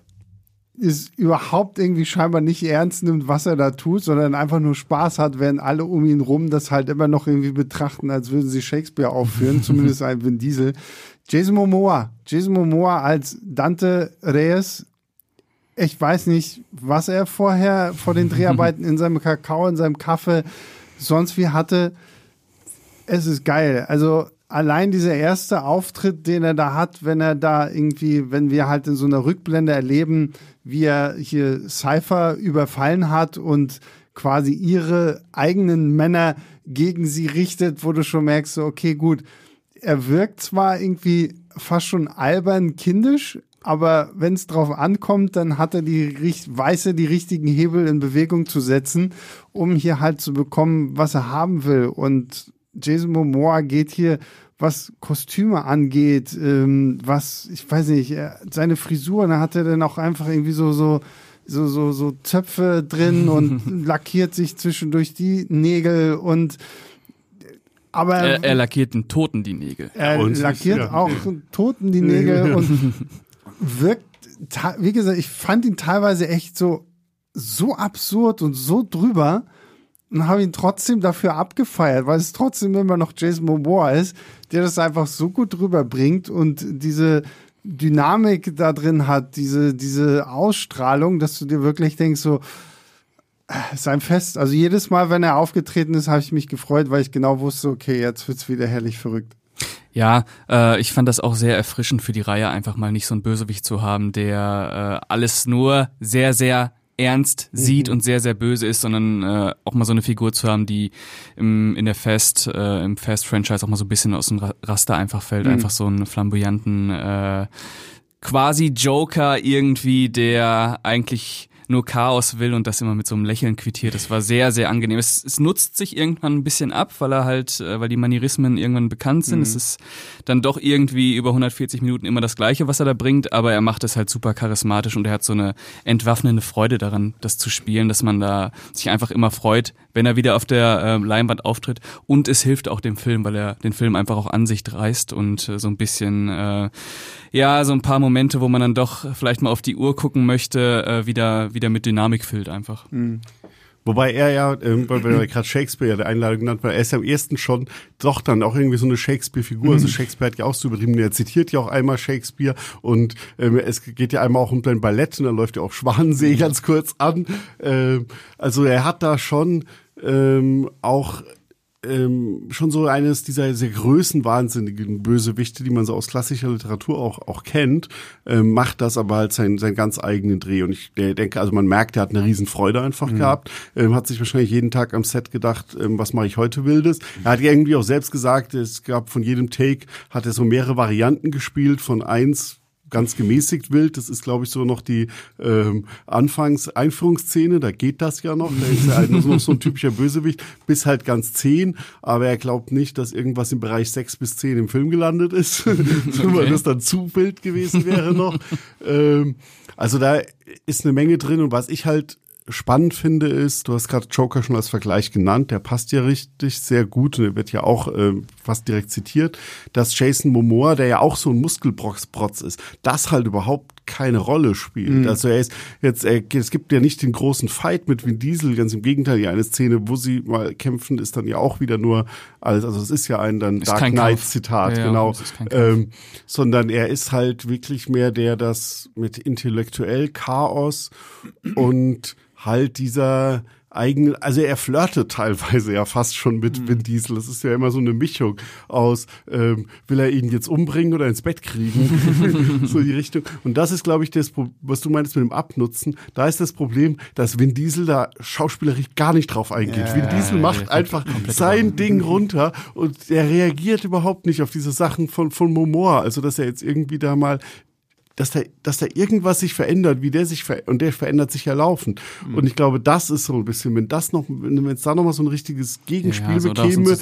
es überhaupt irgendwie scheinbar nicht ernst nimmt, was er da tut, sondern einfach nur Spaß hat, während alle um ihn rum das halt immer noch irgendwie betrachten, als würden sie Shakespeare aufführen, zumindest ein Vin Diesel. Jason Momoa. Jason Momoa als Dante Reyes ich weiß nicht, was er vorher vor den Dreharbeiten in seinem Kakao, in seinem Kaffee sonst wie hatte. Es ist geil. Also allein dieser erste Auftritt, den er da hat, wenn er da irgendwie, wenn wir halt in so einer Rückblende erleben, wie er hier Cypher überfallen hat und quasi ihre eigenen Männer gegen sie richtet, wo du schon merkst, so, okay, gut, er wirkt zwar irgendwie fast schon albern kindisch, aber wenn es drauf ankommt, dann hat er die weiß er die richtigen Hebel in Bewegung zu setzen, um hier halt zu bekommen, was er haben will. Und Jason Momoa geht hier, was Kostüme angeht, ähm, was, ich weiß nicht, er, seine Frisur, da hat er dann auch einfach irgendwie so, so, so, so, so Zöpfe drin und lackiert sich zwischendurch die Nägel und aber Er, er lackiert den Toten die Nägel. er und- lackiert ja. auch Toten die Nägel und wirkt, wie gesagt, ich fand ihn teilweise echt so, so absurd und so drüber und habe ihn trotzdem dafür abgefeiert, weil es trotzdem immer noch Jason Momoa ist, der das einfach so gut rüberbringt und diese Dynamik da drin hat, diese, diese Ausstrahlung, dass du dir wirklich denkst, so, äh, sein Fest. Also jedes Mal, wenn er aufgetreten ist, habe ich mich gefreut, weil ich genau wusste, okay, jetzt wird's wieder herrlich verrückt. Ja, äh, ich fand das auch sehr erfrischend für die Reihe, einfach mal nicht so einen Bösewicht zu haben, der äh, alles nur sehr, sehr ernst sieht und sehr, sehr böse ist, sondern äh, auch mal so eine Figur zu haben, die im, in der Fast, äh, im Fast-Franchise auch mal so ein bisschen aus dem Ra- Raster einfach fällt. Einfach so einen flamboyanten äh, quasi Joker irgendwie, der eigentlich nur Chaos will und das immer mit so einem Lächeln quittiert. Das war sehr, sehr angenehm. Es, es nutzt sich irgendwann ein bisschen ab, weil er halt, äh, weil die Manierismen irgendwann bekannt sind. Es ist dann doch irgendwie über 140 Minuten immer das Gleiche, was er da bringt, aber er macht es halt super charismatisch und er hat so eine entwaffnende Freude daran, das zu spielen, dass man da sich einfach immer freut, wenn er wieder auf der äh, Leinwand auftritt. Und es hilft auch dem Film, weil er den Film einfach auch an sich reißt und äh, so ein bisschen, äh, ja, so ein paar Momente, wo man dann doch vielleicht mal auf die Uhr gucken möchte, äh, wieder, wieder mit Dynamik füllt einfach. Wobei er ja, ähm, weil wir ja gerade Shakespeare der Einladung genannt war, er ist ja am ersten schon doch dann auch irgendwie so eine Shakespeare-Figur. Also Shakespeare hat ja auch so übertrieben, er zitiert ja auch einmal Shakespeare und ähm, es geht ja einmal auch um sein Ballett und da läuft ja auch Schwanensee ganz kurz an. Ähm, also er hat da schon ähm, auch ähm, schon so eines dieser sehr größenwahnsinnigen Bösewichte, die man so aus klassischer Literatur auch, auch kennt, ähm, macht das aber halt seinen, seinen ganz eigenen Dreh. Und ich denke, also man merkt, er hat eine Riesenfreude einfach mhm. gehabt, ähm, hat sich wahrscheinlich jeden Tag am Set gedacht, ähm, was mache ich heute Wildes. Er hat irgendwie auch selbst gesagt, es gab von jedem Take, hat er so mehrere Varianten gespielt, von eins ganz gemäßigt wild. Das ist, glaube ich, so noch die ähm, Anfangs-Einführungsszene. Da geht das ja noch. Da ist er halt noch so ein typischer Bösewicht, bis halt ganz zehn. Aber er glaubt nicht, dass irgendwas im Bereich sechs bis zehn im Film gelandet ist, okay. weil das dann zu wild gewesen wäre noch. ähm, also da ist eine Menge drin. Und was ich halt spannend finde, ist, du hast gerade Joker schon als Vergleich genannt, der passt ja richtig sehr gut und der wird ja auch äh, fast direkt zitiert, dass Jason Momoa, der ja auch so ein Muskelprotz ist, das halt überhaupt keine Rolle spielt. Mhm. Also er ist jetzt, er, es gibt ja nicht den großen Fight mit Vin Diesel, ganz im Gegenteil, ja eine Szene, wo sie mal kämpfen, ist dann ja auch wieder nur alles, also es ist ja ein dann ist Dark Knight Zitat, ja, genau, ähm, sondern er ist halt wirklich mehr der, das mit intellektuell Chaos und halt dieser eigen, also er flirtet teilweise ja fast schon mit mhm. Vin Diesel. Das ist ja immer so eine Mischung aus, ähm, will er ihn jetzt umbringen oder ins Bett kriegen? so die Richtung. Und das ist, glaube ich, das, was du meinst mit dem Abnutzen. Da ist das Problem, dass Vin Diesel da schauspielerisch gar nicht drauf eingeht. Ja, Vin Diesel macht ja, einfach sein Ding runter und er reagiert überhaupt nicht auf diese Sachen von, von Momoa. Also, dass er jetzt irgendwie da mal dass da, dass da irgendwas sich verändert, wie der sich verändert, und der verändert sich ja laufend. Mhm. Und ich glaube, das ist so ein bisschen, wenn das noch, wenn es da nochmal so ein richtiges Gegenspiel ja, so bekäme,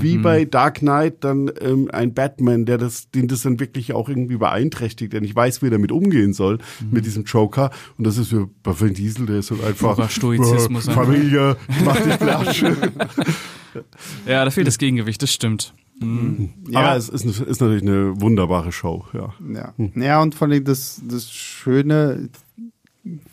wie mhm. bei Dark Knight dann ähm, ein Batman, der das, den das dann wirklich auch irgendwie beeinträchtigt, der nicht weiß, wie er damit umgehen soll, mhm. mit diesem Joker. Und das ist für bei Vin Diesel, der ist halt einfach Stoizismus äh, Familie, mach dich Platsch. ja, da fehlt das Gegengewicht, das stimmt. Mhm. Ja. Aber es ist, ist, natürlich eine wunderbare Show, ja. Ja, ja und vor allem das, das Schöne,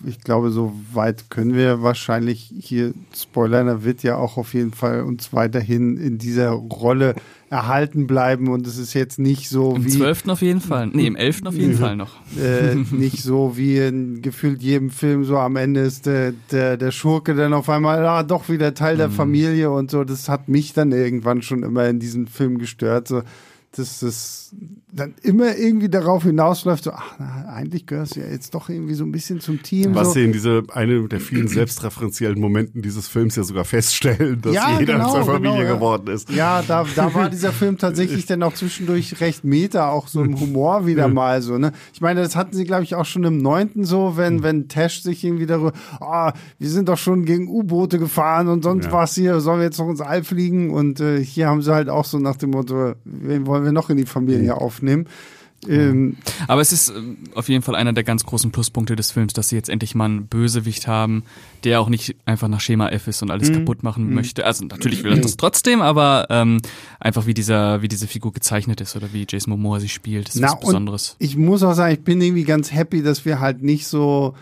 ich glaube, so weit können wir wahrscheinlich hier spoilern. Er wird ja auch auf jeden Fall uns weiterhin in dieser Rolle erhalten bleiben und es ist jetzt nicht so Im wie. Im 12. auf jeden Fall. Nee, im 11. auf jeden Fall noch. Äh, nicht so wie in gefühlt jedem Film, so am Ende ist der, der, der Schurke dann auf einmal ah, doch wieder Teil der mhm. Familie und so. Das hat mich dann irgendwann schon immer in diesem Film gestört. So, das dann immer irgendwie darauf hinausläuft, so, ach, na, eigentlich gehörst du ja jetzt doch irgendwie so ein bisschen zum Team. Was so. sie in diese, eine der vielen selbstreferenziellen Momenten dieses Films ja sogar feststellen, dass ja, jeder genau, zur Familie genau, geworden ist. Ja, da, da war dieser Film tatsächlich dann auch zwischendurch recht meta, auch so im Humor wieder mal so, ne. Ich meine, das hatten sie, glaube ich, auch schon im neunten so, wenn, wenn Tash sich irgendwie darüber, ah, oh, wir sind doch schon gegen U-Boote gefahren und sonst ja. was hier, sollen wir jetzt noch ins All fliegen? Und äh, hier haben sie halt auch so nach dem Motto, wen wollen wir noch in die Familie mhm. Aufnehmen? Ähm, Aber es ist ähm, auf jeden Fall einer der ganz großen Pluspunkte des Films, dass sie jetzt endlich mal einen Bösewicht haben, der auch nicht einfach nach Schema F ist und alles mhm. kaputt machen mhm. möchte. Also natürlich will er das trotzdem, aber ähm, einfach wie dieser, wie diese Figur gezeichnet ist oder wie Jason Momoa sie spielt, ist Na, was Besonderes. Ich muss auch sagen, ich bin irgendwie ganz happy, dass wir halt nicht so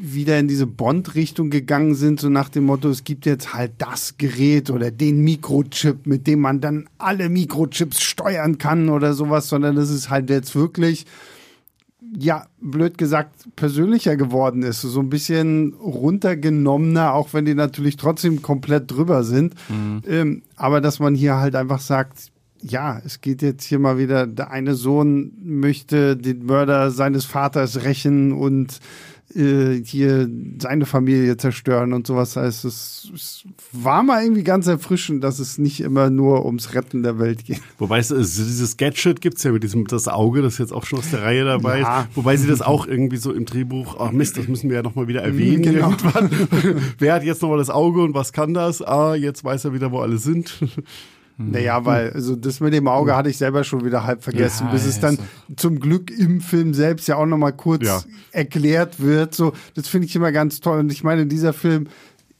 wieder in diese Bond-Richtung gegangen sind, so nach dem Motto, es gibt jetzt halt das Gerät oder den Mikrochip, mit dem man dann alle Mikrochips steuern kann oder sowas, sondern das ist halt jetzt wirklich, ja, blöd gesagt, persönlicher geworden ist. So ein bisschen runtergenommener, auch wenn die natürlich trotzdem komplett drüber sind. Mhm. Ähm, aber dass man hier halt einfach sagt, ja, es geht jetzt hier mal wieder, der eine Sohn möchte den Mörder seines Vaters rächen und äh, hier seine Familie zerstören und sowas. heißt, es, es, war mal irgendwie ganz erfrischend, dass es nicht immer nur ums Retten der Welt geht. Wobei es, dieses Gadget gibt es ja mit diesem das Auge, das ist jetzt auch schon aus der Reihe dabei ja. ist. Wobei sie das auch irgendwie so im Drehbuch, ach Mist, das müssen wir ja nochmal wieder erwähnen genau. irgendwann. Wer hat jetzt nochmal das Auge und was kann das? Ah, jetzt weiß er wieder, wo alle sind. Hm. Naja, weil also das mit dem Auge hatte ich selber schon wieder halb vergessen, ja, bis es dann zum Glück im Film selbst ja auch nochmal kurz ja. erklärt wird. So, das finde ich immer ganz toll. Und ich meine, dieser Film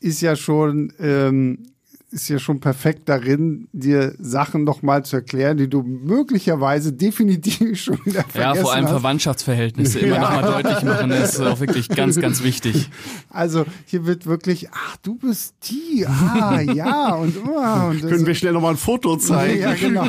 ist ja schon ähm, ist ja schon perfekt darin, dir Sachen nochmal zu erklären, die du möglicherweise definitiv schon wieder vergessen Ja, vor allem hast. Verwandtschaftsverhältnisse immer ja. nochmal deutlich machen, ist auch wirklich ganz, ganz wichtig. Also hier wird wirklich, ach, du bist die, ah, ja, und, oh, und Können wir schnell nochmal ein Foto zeigen? Ja, genau.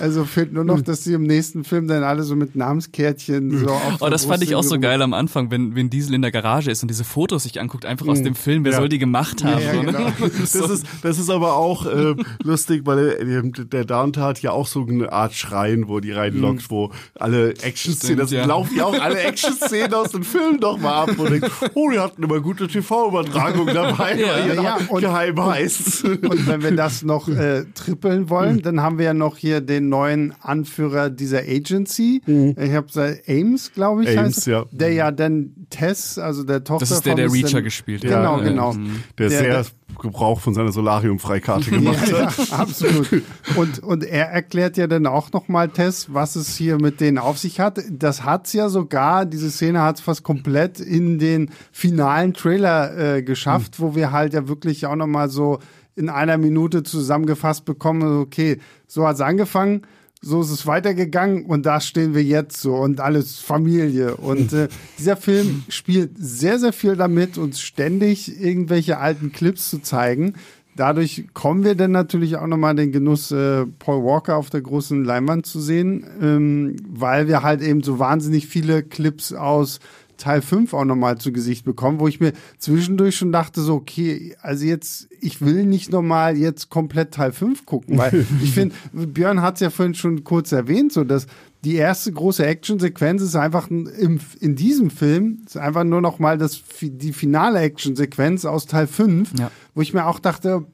Also fehlt nur noch, dass sie im nächsten Film dann alle so mit Namenskärtchen so auf Oh, das fand ich auch so geil am Anfang, wenn, wenn Diesel in der Garage ist und diese Fotos sich anguckt, einfach aus mhm. dem Film, wer ja. soll die gemacht haben? Ja, ja, genau. das, ist das, das ist aber auch äh, lustig, weil der, der Dante hat ja auch so eine Art Schrein, wo die reinlockt, mhm. wo alle Action-Szenen, das ja. laufen ja auch alle Action-Szenen aus den Filmen doch mal ab und denkt, oh, die hatten immer gute TV-Übertragung dabei, ja, weil ja, und, geheim heißt. Und, und, wenn wir das noch äh, trippeln wollen, dann haben wir ja noch hier den neuen Anführer dieser Agency. Mhm. Ich habe Ames, glaube ich, Ames, heißt, ja. der ja dann Tess, also der Tochter Das ist der, der Reacher gespielt hat. Genau, ja, genau. Der, der sehr Gebrauch von seiner Solarium-Freikarte gemacht ja, hat. Ja, absolut. Und, und er erklärt ja dann auch nochmal Tess, was es hier mit denen auf sich hat. Das hat's ja sogar, diese Szene hat's fast komplett in den finalen Trailer äh, geschafft, mhm. wo wir halt ja wirklich auch nochmal so in einer Minute zusammengefasst bekommen, okay, so hat's angefangen so ist es weitergegangen und da stehen wir jetzt so und alles Familie. Und äh, dieser Film spielt sehr, sehr viel damit, uns ständig irgendwelche alten Clips zu zeigen. Dadurch kommen wir dann natürlich auch nochmal den Genuss, äh, Paul Walker auf der großen Leinwand zu sehen, ähm, weil wir halt eben so wahnsinnig viele Clips aus Teil 5 auch nochmal zu Gesicht bekommen, wo ich mir zwischendurch schon dachte, so, okay, also jetzt, ich will nicht nochmal jetzt komplett Teil 5 gucken, weil ich finde, Björn hat es ja vorhin schon kurz erwähnt, so dass die erste große Actionsequenz ist einfach im, in diesem Film, ist einfach nur nochmal das, die finale Actionsequenz aus Teil 5, ja. wo ich mir auch dachte,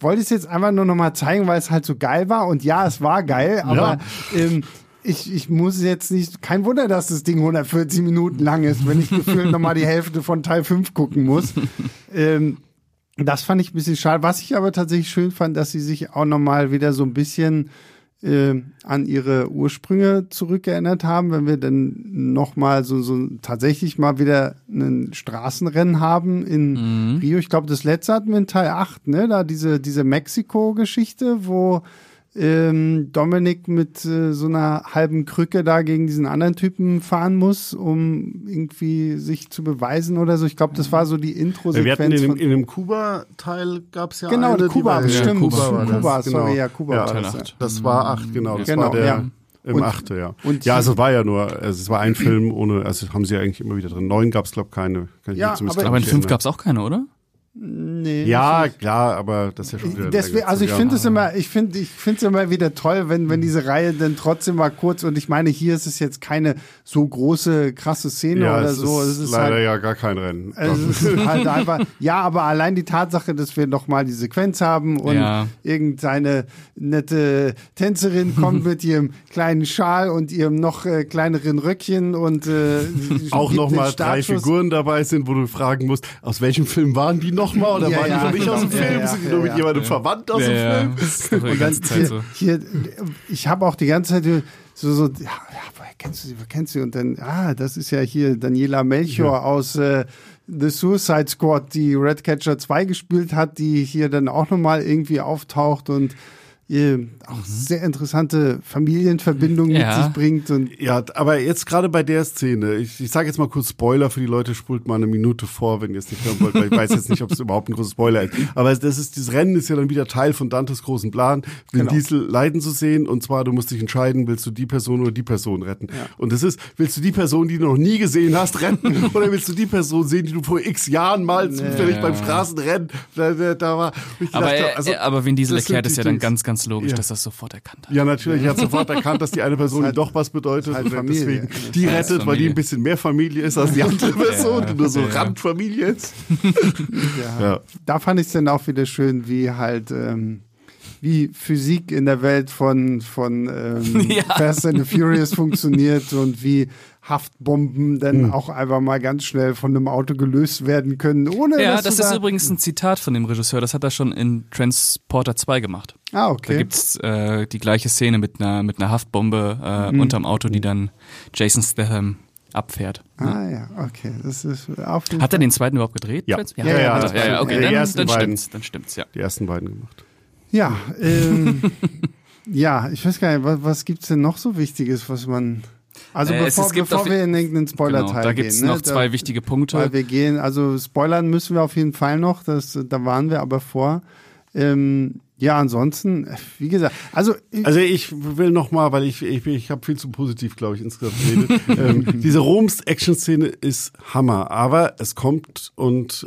wollte ich es jetzt einfach nur nochmal zeigen, weil es halt so geil war. Und ja, es war geil, aber ja. ähm, ich, ich muss jetzt nicht, kein Wunder, dass das Ding 140 Minuten lang ist, wenn ich gefühlt nochmal die Hälfte von Teil 5 gucken muss. ähm, das fand ich ein bisschen schade. Was ich aber tatsächlich schön fand, dass sie sich auch nochmal wieder so ein bisschen äh, an ihre Ursprünge zurückerinnert haben, wenn wir dann nochmal so, so tatsächlich mal wieder ein Straßenrennen haben in mhm. Rio. Ich glaube, das letzte hatten wir in Teil 8, ne? Da diese, diese Mexiko-Geschichte, wo ähm, Dominik mit äh, so einer halben Krücke da gegen diesen anderen Typen fahren muss, um irgendwie sich zu beweisen oder so. Ich glaube, das war so die Intro-Sequenz. Wir hatten in dem, in dem Kuba-Teil gab es ja genau, eine. Kuba, die war, stimmt. Kuba, war Kuba, das, sorry, genau. ja, Kuba ja, war das. Ja. Das war acht, genau. Das genau, war der, ja. Im und, achte, ja. Und ja, also es war ja nur, also es war ein Film ohne, also haben sie ja eigentlich immer wieder drin. Neun gab es, glaube ich, keine. ja, aber, aber in fünf gab es auch keine, oder? Nee, ja, klar, aber das ist ja schon wieder. Deswegen, also ich finde es immer, ich finde, ich finde es immer wieder toll, wenn, wenn diese Reihe dann trotzdem mal kurz und ich meine, hier ist es jetzt keine so große, krasse Szene ja, oder es so. Ist es ist leider halt, ja gar kein Rennen. Es ist halt einfach, ja, aber allein die Tatsache, dass wir noch mal die Sequenz haben und ja. irgendeine nette Tänzerin kommt mit ihrem kleinen Schal und ihrem noch äh, kleineren Röckchen und äh, auch noch mal drei Figuren dabei sind, wo du fragen musst, aus welchem Film waren die noch? Nochmal oder ja, waren die noch nicht aus dem Film? Sind die nur mit jemandem verwandt aus dem Film? Und dann hier, so. hier, ich habe auch die ganze Zeit so, so ja, woher kennst du sie, woher kennst du sie? Und dann, ah, das ist ja hier Daniela Melchior aus äh, The Suicide Squad, die Redcatcher 2 gespielt hat, die hier dann auch nochmal irgendwie auftaucht und auch mhm. sehr interessante Familienverbindungen ja. mit sich bringt. Und ja, aber jetzt gerade bei der Szene, ich, ich sage jetzt mal kurz Spoiler für die Leute, spult mal eine Minute vor, wenn ihr es nicht hören wollt, weil ich weiß jetzt nicht, ob es überhaupt ein großes Spoiler ist. Aber das ist, dieses Rennen ist ja dann wieder Teil von Dantes großen Plan, Vin genau. Diesel leiden zu sehen. Und zwar, du musst dich entscheiden, willst du die Person oder die Person retten. Ja. Und das ist, willst du die Person, die du noch nie gesehen hast, retten? oder willst du die Person sehen, die du vor x Jahren mal zufällig nee. beim Straßenrennen da, da, da war? aber, dachte, also, aber Vin Diesel erklärt es ja dann ganz, ganz logisch, ja. dass das sofort erkannt hat. Ja, natürlich. Er hat sofort erkannt, dass die eine Person halt, doch was bedeutet. Halt und deswegen die rettet, weil die ein bisschen mehr Familie ist als die andere Person, die nur so Randfamilie ist. ja. Da fand ich es dann auch wieder schön, wie halt. Ähm, wie Physik in der Welt von, von ähm, ja. Fast and Furious funktioniert und wie Haftbomben dann mhm. auch einfach mal ganz schnell von einem Auto gelöst werden können, ohne Ja, das ist da übrigens ein Zitat von dem Regisseur, das hat er schon in Transporter 2 gemacht. Ah, okay. Da gibt's äh, die gleiche Szene mit einer mit einer Haftbombe äh, mhm. unterm Auto, die dann Jason Statham abfährt. Ah ja, okay. Das ist auf Hat er den zweiten überhaupt gedreht? Ja, ja, ja, ja, ja, ja okay, dann, dann stimmt's, dann stimmt's, ja. Die ersten beiden gemacht. Ja, ähm, ja, ich weiß gar nicht, was, was gibt's denn noch so Wichtiges, was man also äh, bevor, bevor wir in irgendeinen Spoiler-Teil genau, da gibt's gehen. noch ne? zwei da, wichtige Punkte. Weil wir gehen, also spoilern müssen wir auf jeden Fall noch, das, da waren wir aber vor. Ähm, ja, ansonsten, wie gesagt, also ich, also ich will noch mal, weil ich ich, ich habe viel zu positiv, glaube ich, insgesamt geredet. ähm, diese Roms Action Szene ist Hammer, aber es kommt und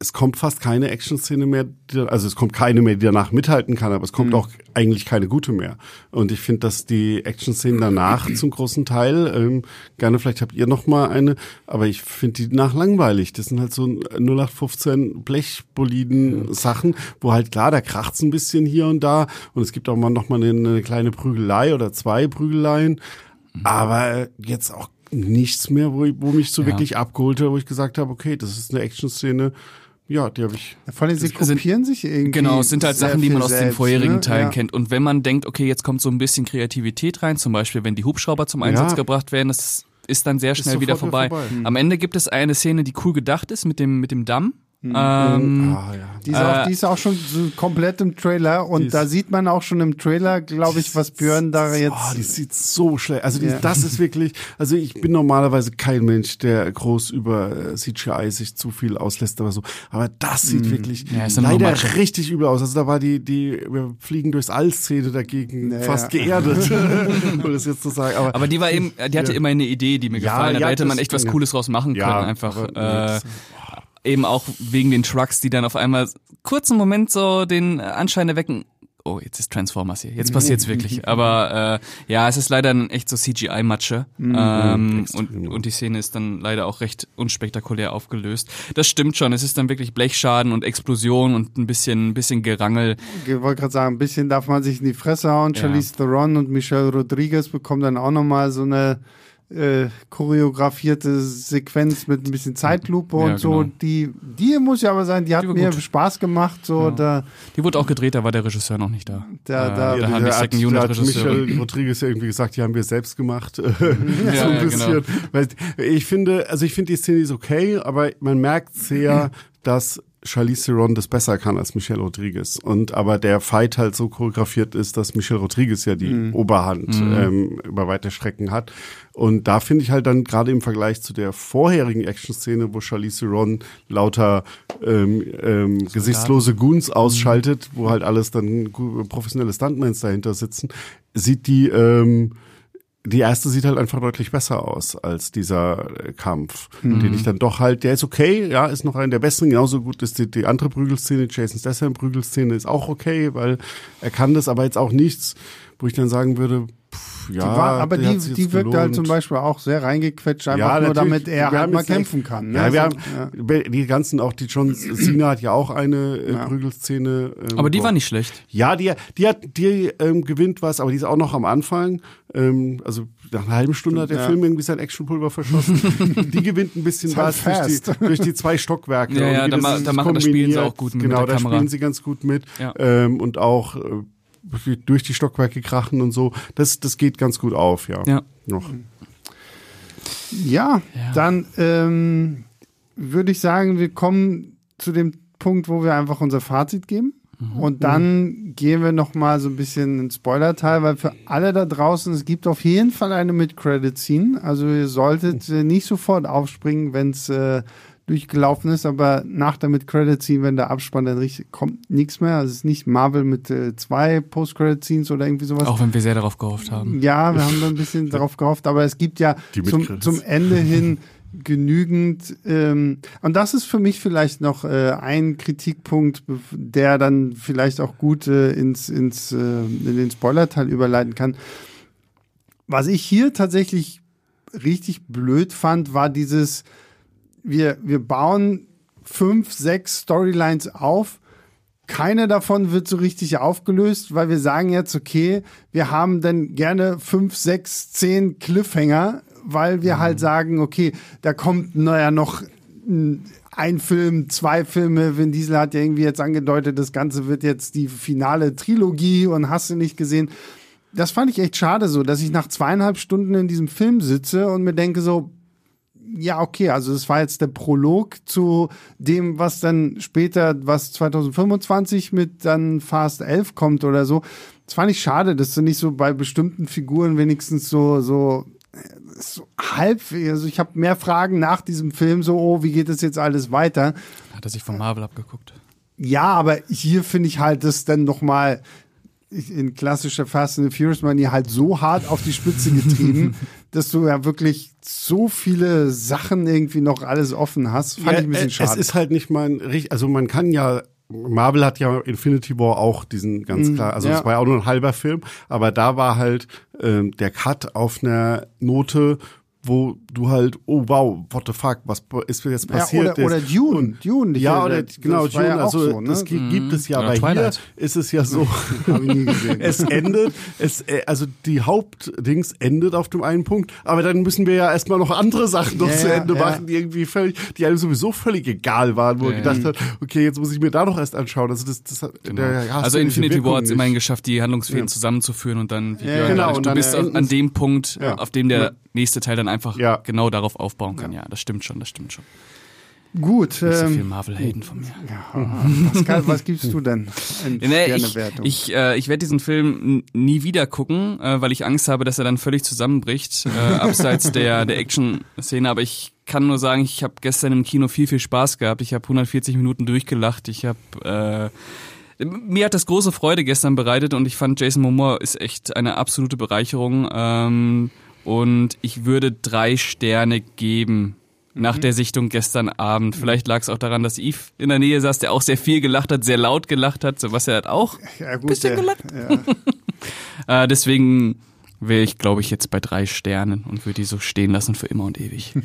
es kommt fast keine Action-Szene mehr, also es kommt keine mehr, die danach mithalten kann, aber es kommt mhm. auch eigentlich keine gute mehr. Und ich finde, dass die Action-Szenen danach zum großen Teil, ähm, gerne vielleicht habt ihr noch mal eine, aber ich finde die nach langweilig. Das sind halt so 0815 Blechboliden-Sachen, wo halt klar, da kracht's ein bisschen hier und da und es gibt auch mal noch mal eine, eine kleine Prügelei oder zwei Prügeleien, mhm. aber jetzt auch nichts mehr, wo, wo mich so ja. wirklich abgeholt hat, wo ich gesagt habe, okay, das ist eine Action-Szene, ja, die habe ich. Ja, vor allem, sie kopieren sich irgendwie. Genau, es sind halt Sachen, die man aus selbst, den vorherigen ne? Teilen ja. kennt. Und wenn man denkt, okay, jetzt kommt so ein bisschen Kreativität rein, zum Beispiel, wenn die Hubschrauber zum Einsatz ja. gebracht werden, das ist dann sehr schnell wieder vorbei. vorbei. Am Ende gibt es eine Szene, die cool gedacht ist mit dem, mit dem Damm. Mhm. Ähm, ah, ja. die, ist auch, die ist auch schon so komplett im Trailer und da sieht man auch schon im Trailer, glaube ich, was Björn da jetzt. Oh, die sieht so schlecht. Also die, ja. das ist wirklich. Also ich bin normalerweise kein Mensch, der groß über äh, CGI sich zu viel auslässt oder so. Aber das sieht mhm. wirklich ja, leider richtig übel aus. Also da war die die wir fliegen durchs All-Szene dagegen naja. fast geerdet, um das jetzt zu sagen. Aber, aber die war eben, die hatte immer eine Idee, die mir gefallen hat. Da hätte man echt was Cooles draus machen können. Einfach. Aber, äh, eben auch wegen den Trucks, die dann auf einmal kurzen Moment so den Anschein erwecken, oh, jetzt ist Transformers hier, jetzt passiert's wirklich. Aber äh, ja, es ist leider ein echt so CGI-Matsche. Mhm, ähm, und, und die Szene ist dann leider auch recht unspektakulär aufgelöst. Das stimmt schon, es ist dann wirklich Blechschaden und Explosion und ein bisschen, ein bisschen Gerangel. Ich wollte gerade sagen, ein bisschen darf man sich in die Fresse hauen. Ja. Charlize Theron und Michelle Rodriguez bekommen dann auch nochmal so eine äh, choreografierte Sequenz mit ein bisschen Zeitlupe ja, und so. Genau. Die, die muss ja aber sein, die hat die mir gut. Spaß gemacht. So, ja. da, die wurde auch gedreht, da war der Regisseur noch nicht da. Da, da, äh, da haben die Second Unit hat Michel Rodriguez ja irgendwie gesagt, die haben wir selbst gemacht. so ein bisschen. Genau. ich finde, also ich finde die Szene ist okay, aber man merkt sehr, dass Charlize Theron das besser kann als Michelle Rodriguez. Und aber der Fight halt so choreografiert ist, dass Michelle Rodriguez ja die mhm. Oberhand mhm. ähm, über weite Strecken hat. Und da finde ich halt dann gerade im Vergleich zu der vorherigen Action-Szene, wo Charlize Theron lauter ähm, ähm, gesichtslose Goons ausschaltet, mhm. wo halt alles dann professionelle Stuntmans dahinter sitzen, sieht die ähm, die erste sieht halt einfach deutlich besser aus als dieser äh, Kampf, mhm. den ich dann doch halt, der ist okay, ja, ist noch einer der besseren, genauso gut ist die, die andere Prügelszene, Jason Statham Prügelszene ist auch okay, weil er kann das, aber jetzt auch nichts, wo ich dann sagen würde, ja, die war, aber die, die wirkt halt zum Beispiel auch sehr reingequetscht, einfach ja, nur damit er halt mal kämpfen kann. Ne? Ja, wir also, haben ja. die ganzen, auch die John Cena hat ja auch eine äh. Prügelszene. Ähm, aber die war nicht schlecht. Ja, die, die hat, die ähm, gewinnt was, aber die ist auch noch am Anfang. Ähm, also nach einer halben Stunde hat der ja. Film irgendwie sein Actionpulver verschossen. die gewinnt ein bisschen was durch die, durch die zwei Stockwerke. Ja, ja, da, ma, da machen das spielen sie auch gut mit Genau, da spielen sie ganz gut mit. Ja. Ähm, und auch äh, durch die Stockwerke krachen und so. Das, das geht ganz gut auf, ja. Ja. Noch. Ja, ja. dann ähm, würde ich sagen, wir kommen zu dem Punkt, wo wir einfach unser Fazit geben. Mhm. Und dann gehen wir noch mal so ein bisschen ins Spoiler-Teil, weil für alle da draußen, es gibt auf jeden Fall eine Mid-Credit-Scene. Also ihr solltet äh, nicht sofort aufspringen, wenn es äh, durchgelaufen ist, aber nach der Mid-Credit-Scene, wenn der Abspann dann richtig kommt, nichts mehr. Also es ist nicht Marvel mit äh, zwei Post-Credit-Scenes oder irgendwie sowas. Auch wenn wir sehr darauf gehofft haben. Ja, wir haben da ein bisschen darauf gehofft, aber es gibt ja zum, zum Ende hin genügend ähm, und das ist für mich vielleicht noch äh, ein Kritikpunkt, der dann vielleicht auch gut äh, ins, ins äh, in den Spoiler-Teil überleiten kann. Was ich hier tatsächlich richtig blöd fand, war dieses wir, wir bauen fünf, sechs Storylines auf. Keine davon wird so richtig aufgelöst, weil wir sagen jetzt, okay, wir haben dann gerne fünf, sechs, zehn Cliffhanger, weil wir mhm. halt sagen, okay, da kommt naja noch ein Film, zwei Filme. Vin Diesel hat ja irgendwie jetzt angedeutet, das Ganze wird jetzt die finale Trilogie und hast du nicht gesehen. Das fand ich echt schade so, dass ich nach zweieinhalb Stunden in diesem Film sitze und mir denke so, ja, okay, also das war jetzt der Prolog zu dem, was dann später, was 2025 mit dann Fast 11 kommt oder so. Das fand ich schade, dass du nicht so bei bestimmten Figuren wenigstens so, so, so halb, also ich habe mehr Fragen nach diesem Film, so, oh, wie geht das jetzt alles weiter? Hat er sich von Marvel abgeguckt? Ja, aber hier finde ich halt das dann nochmal in klassischer Fast and the Furious Manier halt so hart auf die Spitze getrieben, dass du ja wirklich so viele Sachen irgendwie noch alles offen hast. Fand ja, ich ein bisschen schade. Es ist halt nicht mein, also man kann ja Marvel hat ja Infinity War auch diesen ganz klar, also es ja. war ja auch nur ein halber Film, aber da war halt ähm, der Cut auf einer Note, wo du halt, oh wow, what the fuck, was ist jetzt passiert? Ja, oder, oder Dune, Und, Dune. die- ja, oder das genau, Dune, ja also so, ne? das gi- gibt es ja, Oder aber Twilight. hier ist es ja so, Hab ich nie gesehen. es endet, es, äh, also die Hauptdings endet auf dem einen Punkt, aber dann müssen wir ja erstmal noch andere Sachen noch Ja, zu Ende ja. machen, die irgendwie völlig, die einem sowieso völlig egal waren, wo Ja, er gedacht hat, okay, jetzt muss ich mir da noch erst anschauen. Also das, das hat, der, ja, also Infinity Wirkung War hat es immerhin geschafft, die Handlungsfäden zusammenzuführen und dann, wie Ja, genau, und du dann bist an, dem Punkt, auf dem der. Nächste Teil dann einfach Ja. genau darauf aufbauen kann. Ja, das stimmt schon, das stimmt schon. Gut, Nicht so viel ähm, Marvel-Hayden von mir. Pascal, was gibst du denn in Nee, ich ich, äh, ich werde diesen Film nie wieder gucken, äh, weil ich Angst habe, dass er dann völlig zusammenbricht, äh, abseits der, der Action-Szene. Aber ich kann nur sagen, ich habe gestern im Kino viel, viel Spaß gehabt. Ich habe 140 Minuten durchgelacht. Ich habe... Äh, mir hat das große Freude gestern bereitet und ich fand Jason Momoa ist echt eine absolute Bereicherung. Ähm, und ich würde drei Sterne geben nach der Sichtung gestern Abend. Vielleicht lag es auch daran, dass Yves in der Nähe saß, der auch sehr viel gelacht hat, sehr laut gelacht hat. Sebastian hat auch. ja, gut, bisschen der- gelacht. Ja. Äh, deswegen wäre ich, glaube ich, jetzt bei drei Sternen und würde die so stehen lassen für immer und ewig.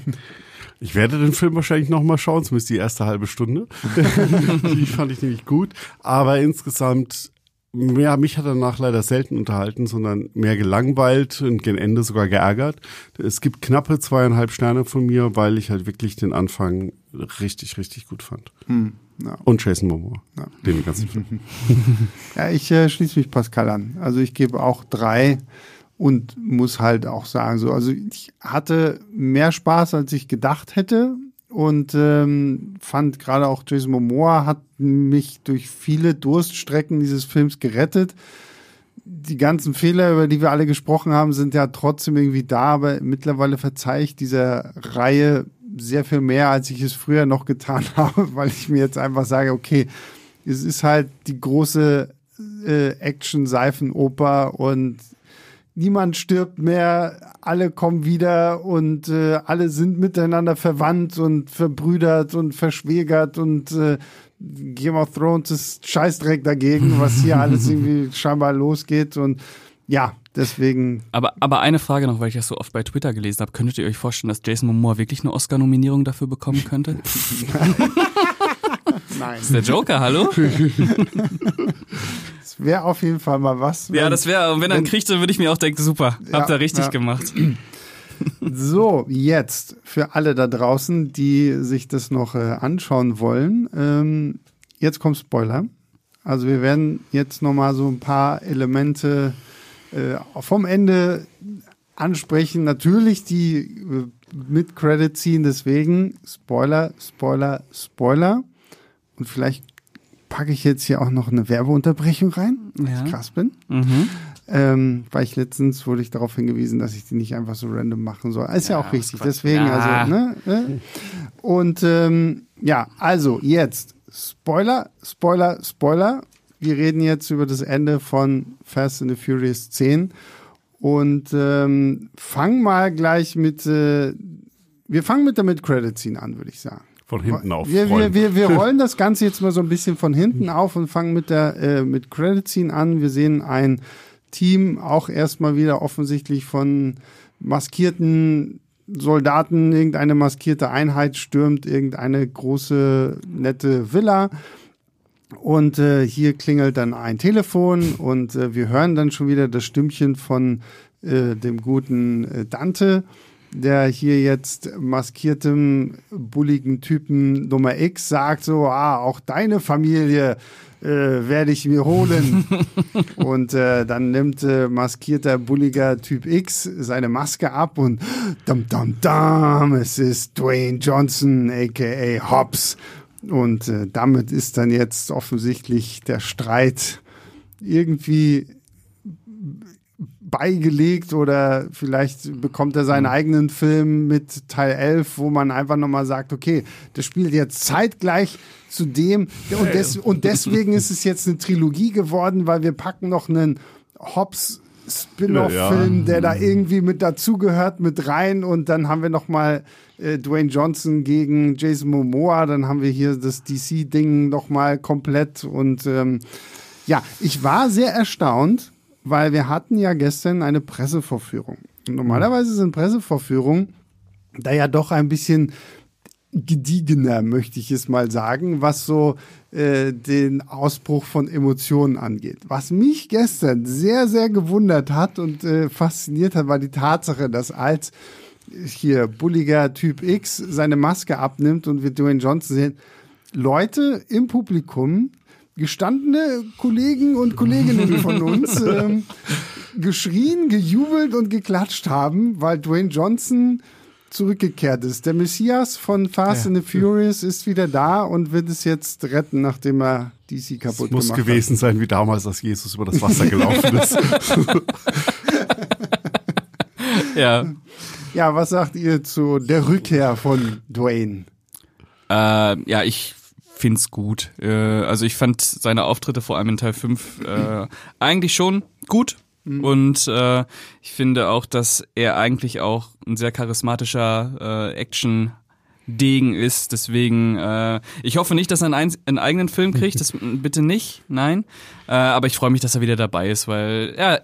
Ich werde den Film wahrscheinlich noch mal schauen, zumindest die erste halbe Stunde. die fand ich nämlich gut. Aber insgesamt, ja, mich hat er danach leider selten unterhalten, sondern mehr gelangweilt und gegen Ende sogar geärgert. Es gibt knappe zweieinhalb Sterne von mir, weil ich halt wirklich den Anfang richtig, richtig gut fand. Hm, ja. Und Jason Momoa, Ja. den ganzen Film. Ja, ich äh, schließe mich Pascal an. Also ich gebe auch drei und muss halt auch sagen, so, also ich hatte mehr Spaß, als ich gedacht hätte und ähm, fand gerade auch Jason Momoa hat mich durch viele Durststrecken dieses Films gerettet. Die ganzen Fehler, über die wir alle gesprochen haben, sind ja trotzdem irgendwie da, aber mittlerweile verzeihe ich dieser Reihe sehr viel mehr, als ich es früher noch getan habe, weil ich mir jetzt einfach sage, okay, es ist halt die große äh, Action-Seifenoper und niemand stirbt mehr, alle kommen wieder und äh, alle sind miteinander verwandt und verbrüdert und verschwägert und äh, Game of Thrones ist Scheißdreck dagegen, was hier alles irgendwie scheinbar losgeht und ja, deswegen Aber, aber eine Frage noch, weil ich das so oft bei Twitter gelesen habe. Könntet ihr euch vorstellen, dass Jason Momoa wirklich eine Oscar-Nominierung dafür bekommen könnte? nein. ist der Joker, hallo? Es wäre auf jeden Fall mal was. Ja, wenn- das wäre, wenn er ihn wenn- kriegt, dann würde ich mir auch denken, super, Ja, habt ihr richtig ja. gemacht. So, jetzt für alle da draußen, die sich das noch äh, anschauen wollen. Ähm, jetzt kommt Spoiler. Also wir werden jetzt noch mal so ein paar Elemente äh, vom Ende ansprechen. Natürlich die äh, mit Credit ziehen. Deswegen Spoiler, Spoiler, Spoiler. Und vielleicht packe ich jetzt hier auch noch eine Werbeunterbrechung rein, weil Ja. ich krass bin. Mhm. Ähm, weil ich letztens wurde ich darauf hingewiesen, dass ich die nicht einfach so random machen soll. Ist ja, Ja, auch richtig. Deswegen, Ja. also, ne? ne? Und ähm, ja, also jetzt Spoiler, Spoiler, Spoiler. Wir reden jetzt über das Ende von Fast and the Furious 10 und ähm, fangen mal gleich mit, äh, wir fangen mit der Mid-Credit-Scene an, würde ich sagen. Von hinten auf. Wir, wir, wir, wir rollen das Ganze jetzt mal so ein bisschen von hinten auf und fangen mit der äh, mit Credit Scene an. Wir sehen ein Team, auch erstmal wieder offensichtlich von maskierten Soldaten, irgendeine maskierte Einheit stürmt irgendeine große, nette Villa. Und äh, hier klingelt dann ein Telefon und äh, wir hören dann schon wieder das Stimmchen von äh, dem guten äh, Dante, der hier jetzt maskiertem, bulligen Typen Nummer X sagt so, ah, auch deine Familie äh, werde ich mir holen. und äh, dann nimmt äh, maskierter, bulliger Typ X seine Maske ab und dum dum dum, es ist Dwayne Johnson, aka Hobbs. Und äh, damit ist dann jetzt offensichtlich der Streit irgendwie beigelegt oder vielleicht bekommt er seinen mhm. eigenen Film mit Teil 11, wo man einfach nochmal sagt, okay, das spielt jetzt zeitgleich zu dem. Und, des, und deswegen ist es jetzt eine Trilogie geworden, weil wir packen noch einen Hobbs Spin-off-Film, ja. der da irgendwie mit dazugehört, mit rein. Und dann haben wir noch mal äh, Dwayne Johnson gegen Jason Momoa, dann haben wir hier das DC-Ding noch mal komplett. Und ähm, ja, ich war sehr erstaunt, weil wir hatten ja gestern eine Pressevorführung. Und normalerweise sind Pressevorführungen da ja doch ein bisschen gediegener, möchte ich es mal sagen, was so äh, den Ausbruch von Emotionen angeht. Was mich gestern sehr, sehr gewundert hat und äh, fasziniert hat, war die Tatsache, dass als hier bulliger Typ X seine Maske abnimmt und wir Dwayne Johnson sehen, Leute im Publikum, gestandene Kollegen und Kolleginnen von uns, ähm, geschrien, gejubelt und geklatscht haben, weil Dwayne Johnson zurückgekehrt ist. Der Messias von Fast ja. and the Furious ist wieder da und wird es jetzt retten, nachdem er DC kaputt gemacht hat. Muss gewesen sein wie damals, als Jesus über das Wasser gelaufen ist. ja. Ja, was sagt ihr zu der Rückkehr von Dwayne? Äh, ja, ich find's gut. Äh, also ich fand seine Auftritte vor allem in Teil 5 äh, eigentlich schon gut. Mhm. Und äh, ich finde auch, dass er eigentlich auch ein sehr charismatischer äh, Action Degen ist. Deswegen, äh, ich hoffe nicht, dass er einen, einen eigenen Film kriegt. Das bitte nicht, nein. Äh, aber ich freue mich, dass er wieder dabei ist, weil er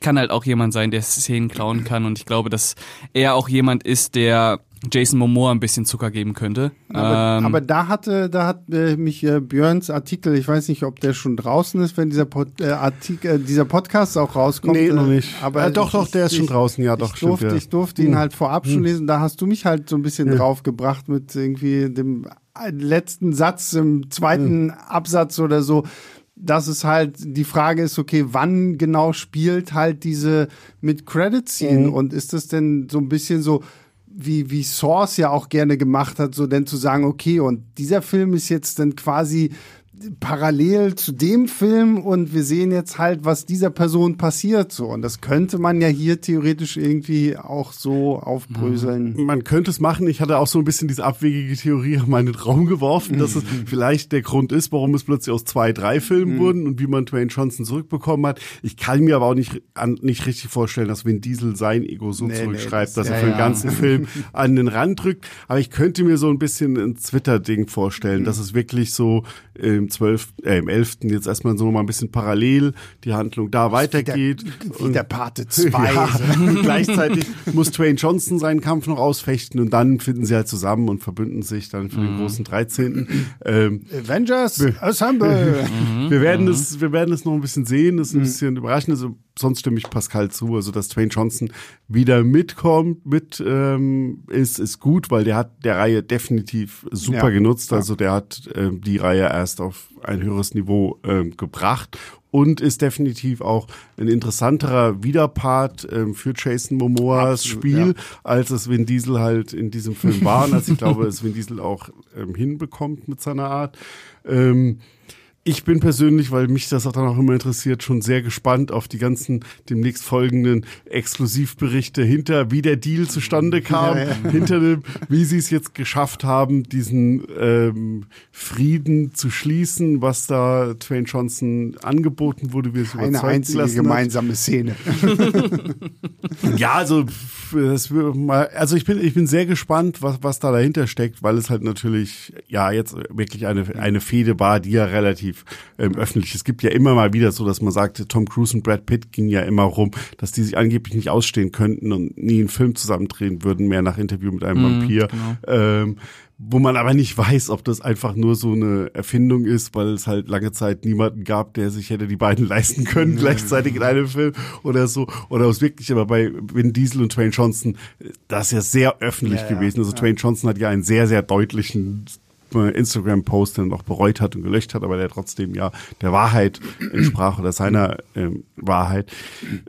kann halt auch jemand sein, der Szenen klauen kann. Und ich glaube, dass er auch jemand ist, der Jason Momoa ein bisschen Zucker geben könnte. Aber, ähm, aber da hatte, da hat äh, mich äh, Björns Artikel, ich weiß nicht, ob der schon draußen ist, wenn dieser Pod, äh, Artikel, äh, dieser Podcast auch rauskommt. Nee, noch nicht. Aber äh, doch, doch, der ist schon draußen, ja, doch, ich stimmt. Durfte, ja. Ich durfte ihn hm. halt vorab hm. schon lesen. Da hast du mich halt so ein bisschen ja. draufgebracht mit irgendwie dem letzten Satz im zweiten hm. Absatz oder so dass es halt die Frage ist, okay, wann genau spielt halt diese mit Credit Scene mhm. und ist das denn so ein bisschen so wie, wie Source ja auch gerne gemacht hat, so denn zu sagen, okay, und dieser Film ist jetzt dann quasi parallel zu dem Film und wir sehen jetzt halt, was dieser Person passiert so und das könnte man ja hier theoretisch irgendwie auch so aufbröseln. Mhm. Man könnte es machen. Ich hatte auch so ein bisschen diese abwegige Theorie in meinen Raum geworfen, dass es mhm. vielleicht der Grund ist, warum es plötzlich aus zwei, drei Filmen mhm. wurden und wie man Dwayne Johnson zurückbekommen hat. Ich kann mir aber auch nicht an, nicht richtig vorstellen, dass Vin Diesel sein Ego so nee, zurückschreibt, nee, das, dass er ja, für den ganzen Film an den Rand drückt. Aber ich könnte mir so ein bisschen ein Twitter-Ding vorstellen, mhm. dass es wirklich so im 12., äh, im 11. jetzt erstmal so mal ein bisschen parallel die Handlung da weitergeht. Wie der, wie der Pate 2. Ja, gleichzeitig muss Twain Johnson seinen Kampf noch ausfechten und dann finden sie halt zusammen und verbünden sich dann für den mhm. großen 13. Ähm, Avengers Assemble! wir werden mhm. es, wir werden es noch ein bisschen sehen, das ist ein mhm. bisschen überraschend. Also, sonst stimme ich Pascal zu, also dass Twain Johnson wieder mitkommt, mit ähm, ist, ist gut, weil der hat der Reihe definitiv super ja, genutzt. Also der hat ähm, die Reihe erst auf ein höheres Niveau ähm, gebracht und ist definitiv auch ein interessanterer Widerpart ähm, für Jason Momoas Absolut, Spiel, ja. als es Vin Diesel halt in diesem Film war. Und als ich glaube, es Vin Diesel auch ähm, hinbekommt mit seiner Art. Ähm, ich bin persönlich, weil mich das auch dann auch immer interessiert, schon sehr gespannt auf die ganzen demnächst folgenden Exklusivberichte hinter, wie der Deal zustande kam, ja, ja. hinter dem, wie sie es jetzt geschafft haben, diesen ähm, Frieden zu schließen, was da Twain Johnson angeboten wurde, wie es Eine einzige gemeinsame Szene. ja, also das, also ich bin ich bin sehr gespannt, was was da dahinter steckt, weil es halt natürlich ja jetzt wirklich eine eine Fehde war, die ja relativ ähm, öffentlich. Es gibt ja immer mal wieder so, dass man sagt, Tom Cruise und Brad Pitt ging ja immer rum, dass die sich angeblich nicht ausstehen könnten und nie einen Film zusammendrehen würden, mehr nach Interview mit einem mhm, Vampir. Genau. Ähm, wo man aber nicht weiß, ob das einfach nur so eine Erfindung ist, weil es halt lange Zeit niemanden gab, der sich hätte die beiden leisten können, gleichzeitig in einem Film oder so. Oder es wirklich, aber bei Vin Diesel und Twain Johnson, das ist ja sehr öffentlich ja, gewesen. Also ja. Twain Johnson hat ja einen sehr, sehr deutlichen Instagram-Post dann noch bereut hat und gelöscht hat, aber der trotzdem ja der Wahrheit entsprach oder seiner ähm, Wahrheit.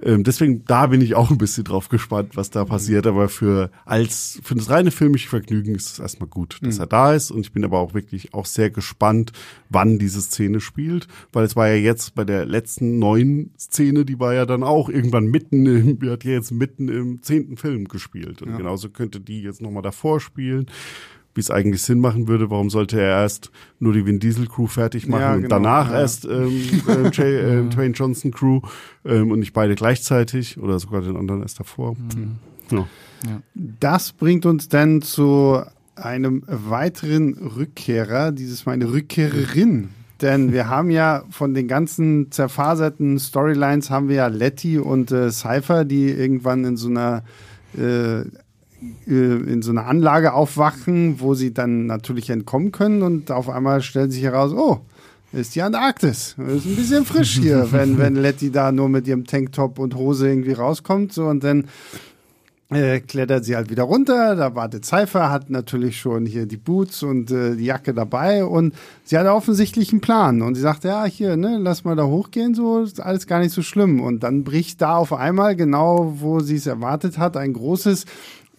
Ähm, deswegen, da bin ich auch ein bisschen drauf gespannt, was da passiert, aber für als für das reine filmische Vergnügen ist es erstmal gut, dass mhm. er da ist und ich bin aber auch wirklich auch sehr gespannt, wann diese Szene spielt, weil es war ja jetzt bei der letzten neuen Szene, die war ja dann auch irgendwann mitten im, die hat ja jetzt mitten im zehnten Film gespielt und ja. genauso könnte die jetzt nochmal davor spielen wie es eigentlich Sinn machen würde. Warum sollte er erst nur die Vin Diesel Crew fertig machen ja, genau, und danach ja. erst ähm, äh, Jay, äh, Dwayne Johnson Crew ähm, und nicht beide gleichzeitig oder sogar den anderen erst davor? Mhm. Ja. Das bringt uns dann zu einem weiteren Rückkehrer, dieses Mal eine Rückkehrerin. Denn wir haben ja von den ganzen zerfaserten Storylines haben wir ja Letty und äh, Cypher, die irgendwann in so einer äh, in so einer Anlage aufwachen, wo sie dann natürlich entkommen können und auf einmal stellt sich heraus, oh, ist die Antarktis. Ist ein bisschen frisch hier, wenn, wenn Letty da nur mit ihrem Tanktop und Hose irgendwie rauskommt. So, und dann äh, klettert sie halt wieder runter. Da wartet Cypher, hat natürlich schon hier die Boots und äh, die Jacke dabei und sie hat offensichtlich einen Plan. Und sie sagt, ja, hier, ne, lass mal da hochgehen, so ist alles gar nicht so schlimm. Und dann bricht da auf einmal, genau wo sie es erwartet hat, ein großes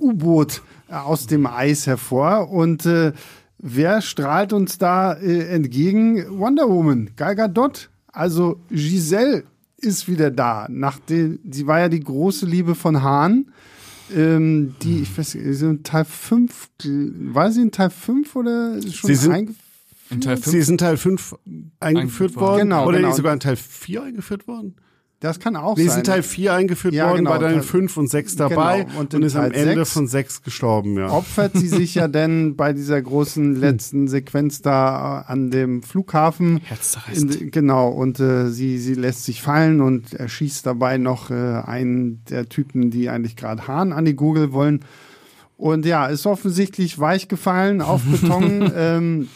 U-Boot äh, aus dem Eis hervor und äh, wer strahlt uns da äh, entgegen? Wonder Woman, Gal Gadot. Also Giselle ist wieder da. Nachdem, sie war ja die große Liebe von Hahn. Ähm, die, ich weiß nicht, in Teil 5, war sie in Teil 5 oder schon sie sind, eingeführt? In Teil 5? Sie ist in Teil 5 eingeführt, eingeführt worden. Genau, oder genau. sogar in Teil 4 eingeführt worden? Das kann auch nee, sein. Wir sind Teil 4 eingeführt ja, worden, genau, war dann in 5 und 6 dabei genau. und, und ist am Ende 6 von 6 gestorben, ja. Opfert sie sich ja denn bei dieser großen letzten Sequenz da an dem Flughafen. Herzzerreißt. genau, und äh, sie, sie lässt sich fallen und erschießt dabei noch äh, einen der Typen, die eigentlich gerade Hahn an die Google wollen. Und ja, ist offensichtlich weich gefallen auf Beton. ähm,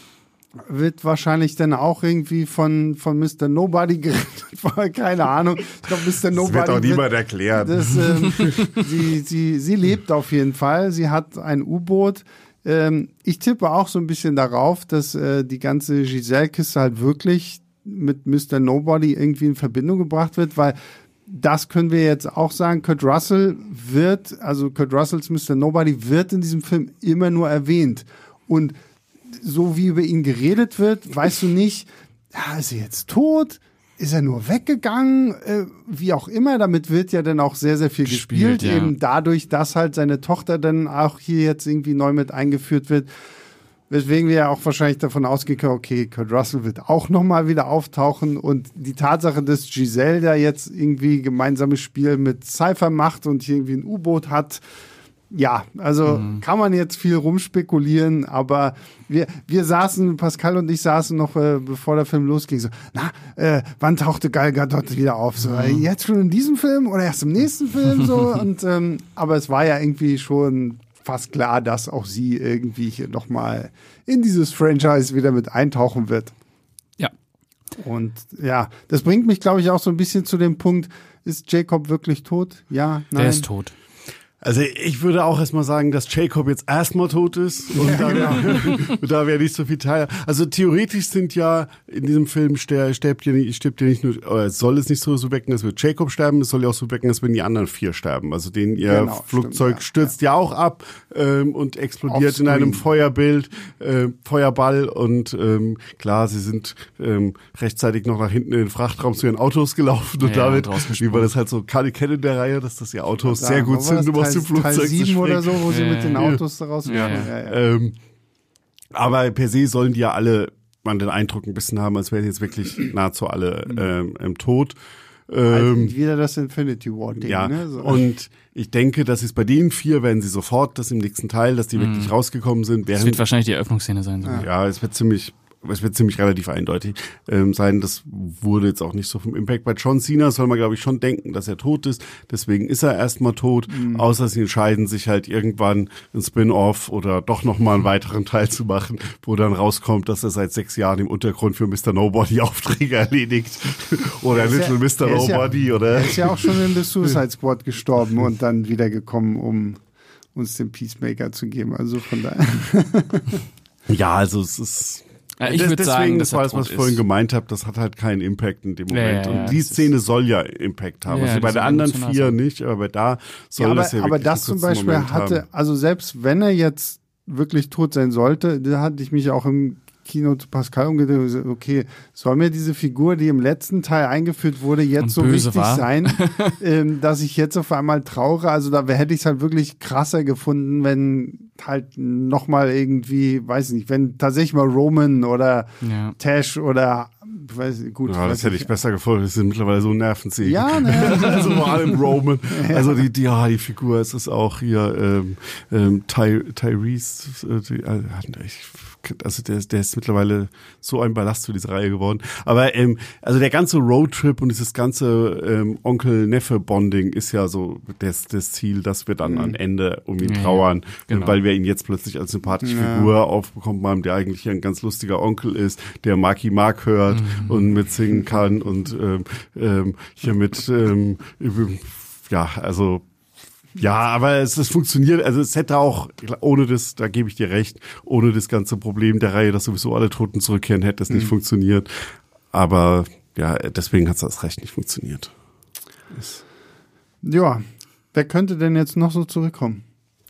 wird wahrscheinlich dann auch irgendwie von, von Mr. Nobody gerettet. Keine Ahnung. Ich glaube, Mr. Nobody. Das wird auch niemand erklärt. Das, ähm, sie, sie, sie lebt auf jeden Fall. Sie hat ein U-Boot. Ähm, ich tippe auch so ein bisschen darauf, dass äh, die ganze Giselle-Kiste halt wirklich mit Mr. Nobody irgendwie in Verbindung gebracht wird, weil das können wir jetzt auch sagen. Kurt Russell wird, also Kurt Russells Mr. Nobody wird in diesem Film immer nur erwähnt. Und so wie über ihn geredet wird, weißt du nicht, ja, ist er jetzt tot? Ist er nur weggegangen? Äh, wie auch immer, damit wird ja dann auch sehr, sehr viel gespielt, gespielt ja. eben dadurch, dass halt seine Tochter dann auch hier jetzt irgendwie neu mit eingeführt wird. Weswegen wir ja auch wahrscheinlich davon ausgehen können, okay, Kurt Russell wird auch nochmal wieder auftauchen und die Tatsache, dass Giselle da jetzt irgendwie gemeinsames Spiel mit Cypher macht und hier irgendwie ein U-Boot hat, ja, also mhm. kann man jetzt viel rumspekulieren, aber wir, wir saßen, Pascal und ich saßen noch, äh, bevor der Film losging, so, na, äh, wann tauchte Gal Gadot wieder auf? So, mhm. jetzt schon in diesem Film oder erst im nächsten Film? So, und, ähm, aber es war ja irgendwie schon fast klar, dass auch sie irgendwie hier nochmal in dieses Franchise wieder mit eintauchen wird. Ja. Und ja, das bringt mich, glaube ich, auch so ein bisschen zu dem Punkt, ist Jacob wirklich tot? Ja, nein. Er ist tot. Also ich würde auch erstmal sagen, dass Jacob jetzt erstmal tot ist und ja, da, genau. da wäre nicht so viel Teil. Also theoretisch sind ja in diesem Film stirbt ja nicht, stirbt ja nicht nur, oder soll es nicht so, so wecken, dass wir Jacob sterben, es soll ja auch so wecken, dass wir die anderen vier sterben. Also den ihr genau, Flugzeug stimmt, ja, stürzt ja. ja. auch ab ähm, und explodiert in einem Feuerbild, äh, Feuerball und ähm, klar, sie sind ähm, rechtzeitig noch nach hinten in den Frachtraum zu ihren Autos gelaufen und damit, wie war das halt so, Kali kennen in der Reihe, dass das ihr Autos sehr gut sind, um aus dem Flugzeug Teil 7 oder so, wo sie mit den Autos da raus. Ja. Ja, ja. Ähm, aber per se sollen die ja alle man den Eindruck ein bisschen haben, als wären jetzt wirklich nahezu alle ähm, im Tod. Ähm, wieder das Infinity War Ding. Ja, ne? so. und ich denke, dass es bei den vier werden sie sofort, das im nächsten Teil, dass die mhm. wirklich rausgekommen sind. Das wird wahrscheinlich die Eröffnungsszene sein. So. Ja. ja, es wird ziemlich es wird ziemlich relativ eindeutig ähm, sein. Das wurde jetzt auch nicht so vom Impact. Bei John Cena soll man, glaube ich, schon denken, dass er tot ist. Deswegen ist er erstmal tot. Mhm. Außer sie entscheiden sich halt irgendwann ein Spin-off oder doch nochmal einen weiteren Teil zu machen, wo dann rauskommt, dass er seit sechs Jahren im Untergrund für Mr. Nobody Aufträge erledigt. oder Little ja, Mr. Nobody, ja, oder? Er ist ja auch schon in The Suicide Squad gestorben und dann wiedergekommen, um uns den Peacemaker zu geben. Also von daher. Ja, also es ist. Ja, ich würde sagen, das war das, was ich vorhin gemeint habe, das hat halt keinen Impact in dem Moment. Ja, ja, und die Szene soll ja Impact haben. Ja, also bei der anderen vier sein. nicht, aber bei da soll Ja, aber, das ja aber das zum Beispiel Moment hatte, haben. also selbst wenn er jetzt wirklich tot sein sollte, da hatte ich mich auch im Kino zu Pascal umgedreht okay, soll mir diese Figur, die im letzten Teil eingeführt wurde, jetzt Und so wichtig war? sein, ähm, dass ich jetzt auf einmal trauere? Also da hätte ich es halt wirklich krasser gefunden, wenn halt nochmal irgendwie, weiß ich nicht, wenn tatsächlich mal Roman oder Ja. Tash oder weiß gut. Ja, weiß das hätte ich besser gefunden. Das sind mittlerweile so Nervensägen. Ja, ne? also vor allem Roman. Also die, die, ja, die Figur, es ist auch hier ähm, ähm, Ty, Tyrese. Äh, die, äh, ich, also der, der ist mittlerweile so ein Ballast für diese Reihe geworden. Aber ähm, also der ganze Roadtrip und dieses ganze ähm, Onkel-Neffe-Bonding ist ja so das, das Ziel, dass wir dann am Ende um ihn Ja, trauern, genau. weil wir ihn jetzt plötzlich als sympathische Ja. Figur aufbekommen haben, der eigentlich ein ganz lustiger Onkel ist, der Marky Mark hört Mhm. und mitsingen kann und ähm, ähm, hier mit ähm, ja, also ja, aber es, es funktioniert, also es hätte auch, ohne das, da gebe ich dir recht, ohne das ganze Problem der Reihe, dass sowieso alle Toten zurückkehren, hätte es Mhm. nicht funktioniert. Aber ja, deswegen hat es das Recht nicht funktioniert. Ja, wer könnte denn jetzt noch so zurückkommen?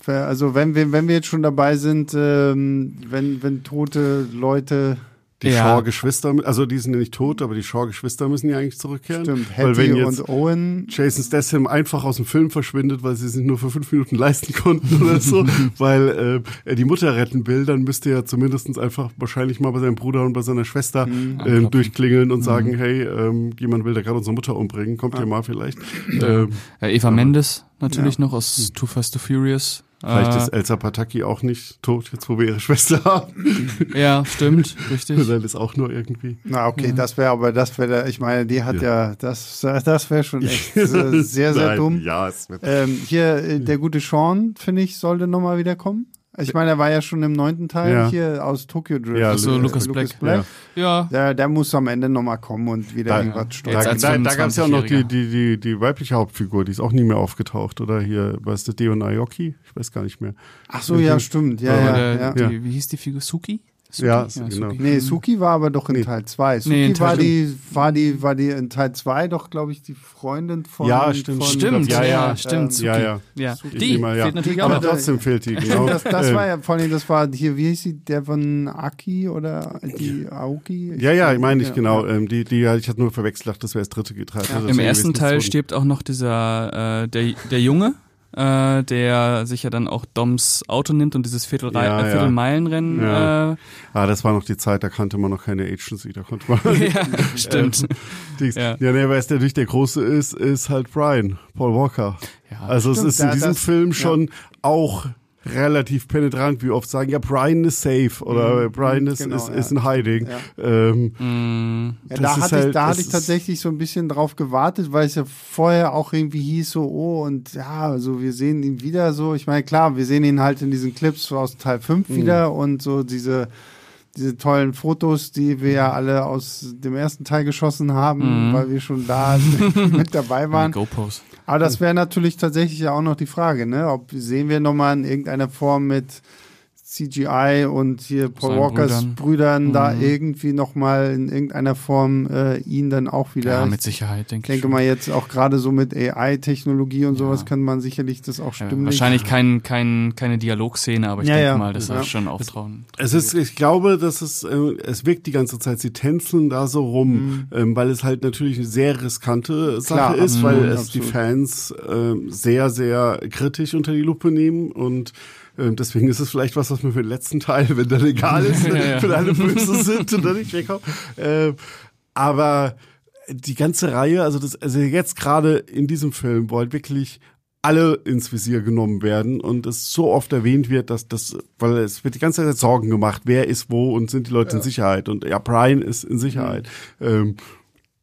Also wenn wir, wenn wir jetzt schon dabei sind, ähm, wenn, wenn tote Leute, Die Ja. Shaw-Geschwister, also die sind ja nicht tot, aber die Shaw-Geschwister müssen ja eigentlich zurückkehren. stimmt, weil wenn jetzt und Owen, Jason Statham einfach aus dem Film verschwindet, weil sie sich nur für fünf Minuten leisten konnten oder so, weil äh, er die Mutter retten will, dann müsste er zumindest einfach wahrscheinlich mal bei seinem Bruder und bei seiner Schwester ähm, Anklopfen. durchklingeln und sagen, hey, ähm, jemand will da gerade unsere Mutter umbringen, kommt ihr mal vielleicht. Ähm, Äh, Eva Mendes natürlich Ja. noch aus Too Fast to Furious. Vielleicht äh, ist Elsa Pataki auch nicht tot, jetzt wo wir ihre Schwester haben. Ja, stimmt, richtig. Dann ist auch nur irgendwie. na okay, das wäre aber, das wäre, ich meine, die hat ja, das, das wäre schon echt äh, sehr, sehr Nein, dumm. Ja, es wird Ähm, hier, äh, der gute Sean, finde ich, sollte nochmal wiederkommen. Ich meine, er war ja schon im neunten Teil Ja. hier aus Tokyo Drift. Ja, Ach so, Lu- Lucas Black. Ja. Der, der muss am Ende nochmal kommen und wieder Da- irgendwas steuern. Da, da, da gab es ja auch noch die, 25-Jähriger. die, die, die weibliche Hauptfigur, die ist auch nie mehr aufgetaucht, oder? Hier, weißt du, Deo Naoki? Ich weiß gar nicht mehr. Ach so, ja, stimmt. Ja, ja, ja. Die, Ja. Wie hieß die Figur? Suki? Suki? Ja, genau. Nee, Suki war aber doch in Nee. Teil 2. Suki Nee, in Teil war, die, war, die, war die in Teil 2 doch, glaube ich, die Freundin von. Ja, stimmt. Von, Stimmt, Ja, ja, ja. stimmt. Ähm, Suki. Ja, ja. ja. Ich Die mal, ja. fehlt natürlich auch Aber trotzdem fehlt die, genau. Das, das Ähm, war ja vor allem, das war hier, wie hieß sie, der von Aki oder die Aoki? Ja, ja, ich meine nicht Ja, genau. ja. Ähm, die, die, ich hatte nur verwechselt, dachte, das wäre das dritte geteilt. Also Im ersten Teil stirbt auch noch dieser, äh, der, der Junge, äh, der sich ja dann auch Doms Auto nimmt und dieses Viertel Ja, ja. Viertelmeilenrennen. Ja. Äh, Ah, das war noch die Zeit, da kannte man noch keine Agency, da konnte man. ja, stimmt. Dings. Ja. Ja, nee, wer es natürlich der Große ist, ist halt Brian, Paul Walker. Ja, Also stimmt, es ist in da- diesem das- Film schon auch relativ penetrant, wie oft sagen, ja, Brian ist safe oder Mhm, Brian ist, genau, ist, ja. ist in hiding. Ja. Ähm, Mm, Ja, Das da hatte, halt- ich, da hatte ich tatsächlich so ein bisschen drauf gewartet, weil es ja vorher auch irgendwie hieß so, oh, und ja, also wir sehen ihn wieder so. Ich meine, klar, wir sehen ihn halt in diesen Clips aus Teil 5 Mhm. wieder und so diese, diese tollen Fotos, die wir ja alle aus dem ersten Teil geschossen haben, Mhm. weil wir schon da mit dabei waren. GoPros. Aber das wäre natürlich tatsächlich ja auch noch die Frage, ne? Ob sehen wir nochmal in irgendeiner Form mit CGI und hier Paul Seinen Walkers Brüdern. Brüdern, da Mhm. irgendwie nochmal in irgendeiner Form äh, ihn dann auch wieder. Ja, mit Sicherheit, denke ich denke mal jetzt auch gerade so mit AI-Technologie und sowas Ja. kann man sicherlich das auch Ja, stimmlich. wahrscheinlich kein, kein, keine Dialogszene, aber ich Ja, denke ja. mal, das Ja. soll schon auftrauen. Es ist, ich glaube, dass es, äh, es wirkt die ganze Zeit, sie tänzeln da so rum, ähm, weil es halt natürlich eine sehr riskante Sache Klar, ist, weil es die absolut. Fans ähm, sehr, sehr kritisch unter die Lupe nehmen und ähm, deswegen ist es vielleicht was, was mir für den letzten Teil, wenn dann egal ist, Ja, ja. wenn alle böse sind und dann nicht wegkommen. Ähm, aber die ganze Reihe, also das, also jetzt gerade in diesem Film, wo halt wirklich alle ins Visier genommen werden und es so oft erwähnt wird, dass das, weil es wird die ganze Zeit Sorgen gemacht, wer ist wo und sind die Leute in Sicherheit und ja, Brian ist in Sicherheit, ähm,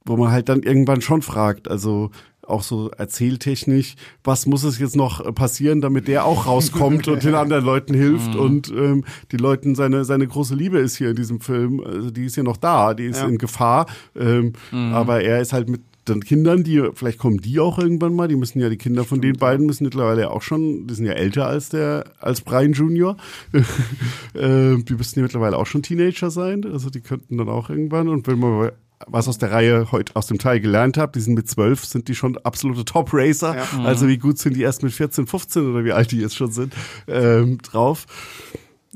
wo man halt dann irgendwann schon fragt, also auch so erzähltechnisch, was muss es jetzt noch äh, passieren, damit der auch rauskommt und den anderen Leuten hilft und ähm, die Leuten seine seine große Liebe ist hier in diesem Film, also die ist ja noch da, die ist Ja. in Gefahr, ähm, aber er ist halt mit dann Kindern, die, vielleicht kommen die auch irgendwann mal, die müssen ja, die Kinder von den beiden müssen mittlerweile auch schon, die sind ja älter als der, als Brian Junior. äh, die müssten ja mittlerweile auch schon Teenager sein, also die könnten dann auch irgendwann und wenn man was aus der Reihe heute aus dem Teil gelernt habe, die sind mit zwölf, sind die schon absolute Top-Racer. Ja. Also wie gut sind die erst mit 14, 15 oder wie alt die jetzt schon sind, ähm, drauf.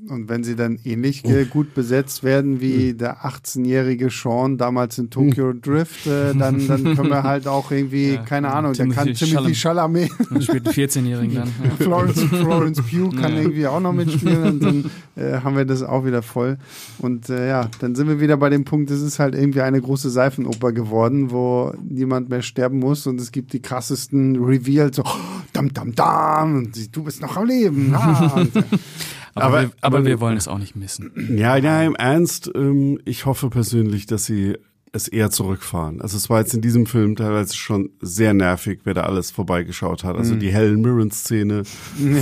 Und wenn sie dann ähnlich äh, gut besetzt werden wie der 18-jährige Sean damals in Tokyo Drift, äh, dann, dann können wir halt auch irgendwie, ja, keine Ahnung, der kann Timothy Chalamet. spielt einen 14-jährigen dann. Ja. Florence, Florence Pugh kann ja. irgendwie auch noch mitspielen und dann äh, haben wir das auch wieder voll. Und äh, ja, dann sind wir wieder bei dem Punkt, es ist halt irgendwie eine große Seifenoper geworden, wo niemand mehr sterben muss und es gibt die krassesten Reveals, so, oh, dam, dam, dam, und du bist noch am Leben. Ah, und, aber, aber, wir, aber, aber wir wollen es auch nicht missen. Ja, ja, im Ernst, ähm, ich hoffe persönlich, dass sie es eher zurückfahren. Also es war jetzt in diesem Film teilweise schon sehr nervig, wer da alles vorbeigeschaut hat. Also mhm. die Helen Mirren-Szene,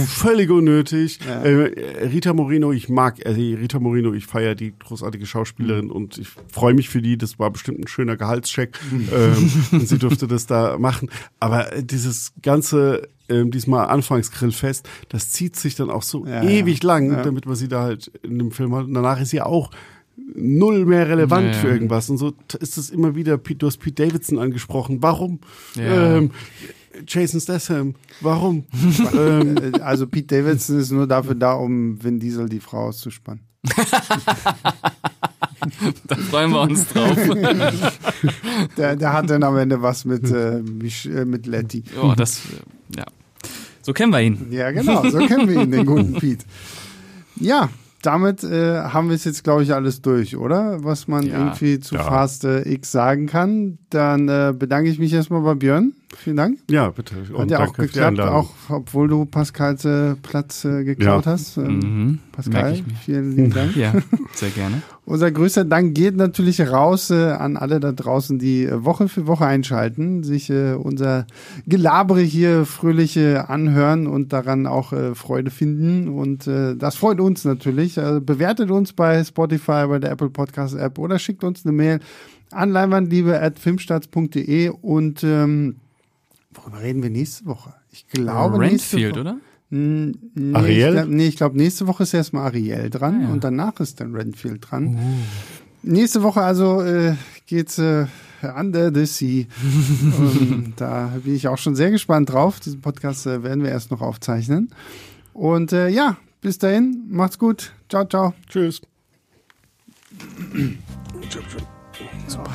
völlig unnötig. Ja. Äh, Rita Moreno, ich mag äh, Rita Moreno, ich feiere die großartige Schauspielerin mhm. und ich freue mich für die. Das war bestimmt ein schöner Gehaltscheck mhm. ähm, und sie durfte das da machen. Aber äh, dieses ganze ähm, diesmal Anfangsgrillfest, das zieht sich dann auch so ja, ewig lang, ja. damit man sie da halt in dem Film hat. Und danach ist sie auch null mehr relevant ja, für irgendwas. Und so ist es immer wieder, du hast Pete Davidson angesprochen. Warum? Ähm, Jason Statham, warum? ähm, also Pete Davidson ist nur dafür da, um Vin Diesel die Frau auszuspannen. da freuen wir uns drauf. der, der hat dann am Ende was mit, äh, äh mit Letty. Oh, das, ja. So kennen wir ihn. Ja, genau, so kennen wir ihn, den guten Pete. Ja, damit äh, haben wir es jetzt, glaube ich, alles durch, oder? Was man ja, irgendwie zu ja. Fast äh, X sagen kann. Dann äh, bedanke ich mich erstmal bei Björn. Vielen Dank. Ja, bitte. Und Hat ja auch geklappt, auch obwohl du Pascals äh, Platz äh, geklaut ja. hast. Ähm, mhm. Pascal, vielen lieben Dank. Ja, sehr gerne. Unser größter Dank geht natürlich raus äh, an alle da draußen, die äh, Woche für Woche einschalten, sich äh, unser Gelabere hier fröhliche anhören und daran auch äh, Freude finden. Und äh, das freut uns natürlich. Also bewertet uns bei Spotify, bei der Apple Podcast App oder schickt uns eine Mail an leinwandliebe.filmstarts.de und ähm, worüber reden wir nächste Woche? Ich glaube Renfield, oder? Nee, Ariel? Ich glaub, nee, ich glaube, nächste Woche ist erstmal Ariel dran ah, ja. und danach ist dann Renfield dran. Uh. Nächste Woche also äh, geht's äh, Under the Sea. und da bin ich auch schon sehr gespannt drauf. Diesen Podcast äh, werden wir erst noch aufzeichnen. Und äh, ja, bis dahin, macht's gut. Ciao, ciao. Tschüss. Super.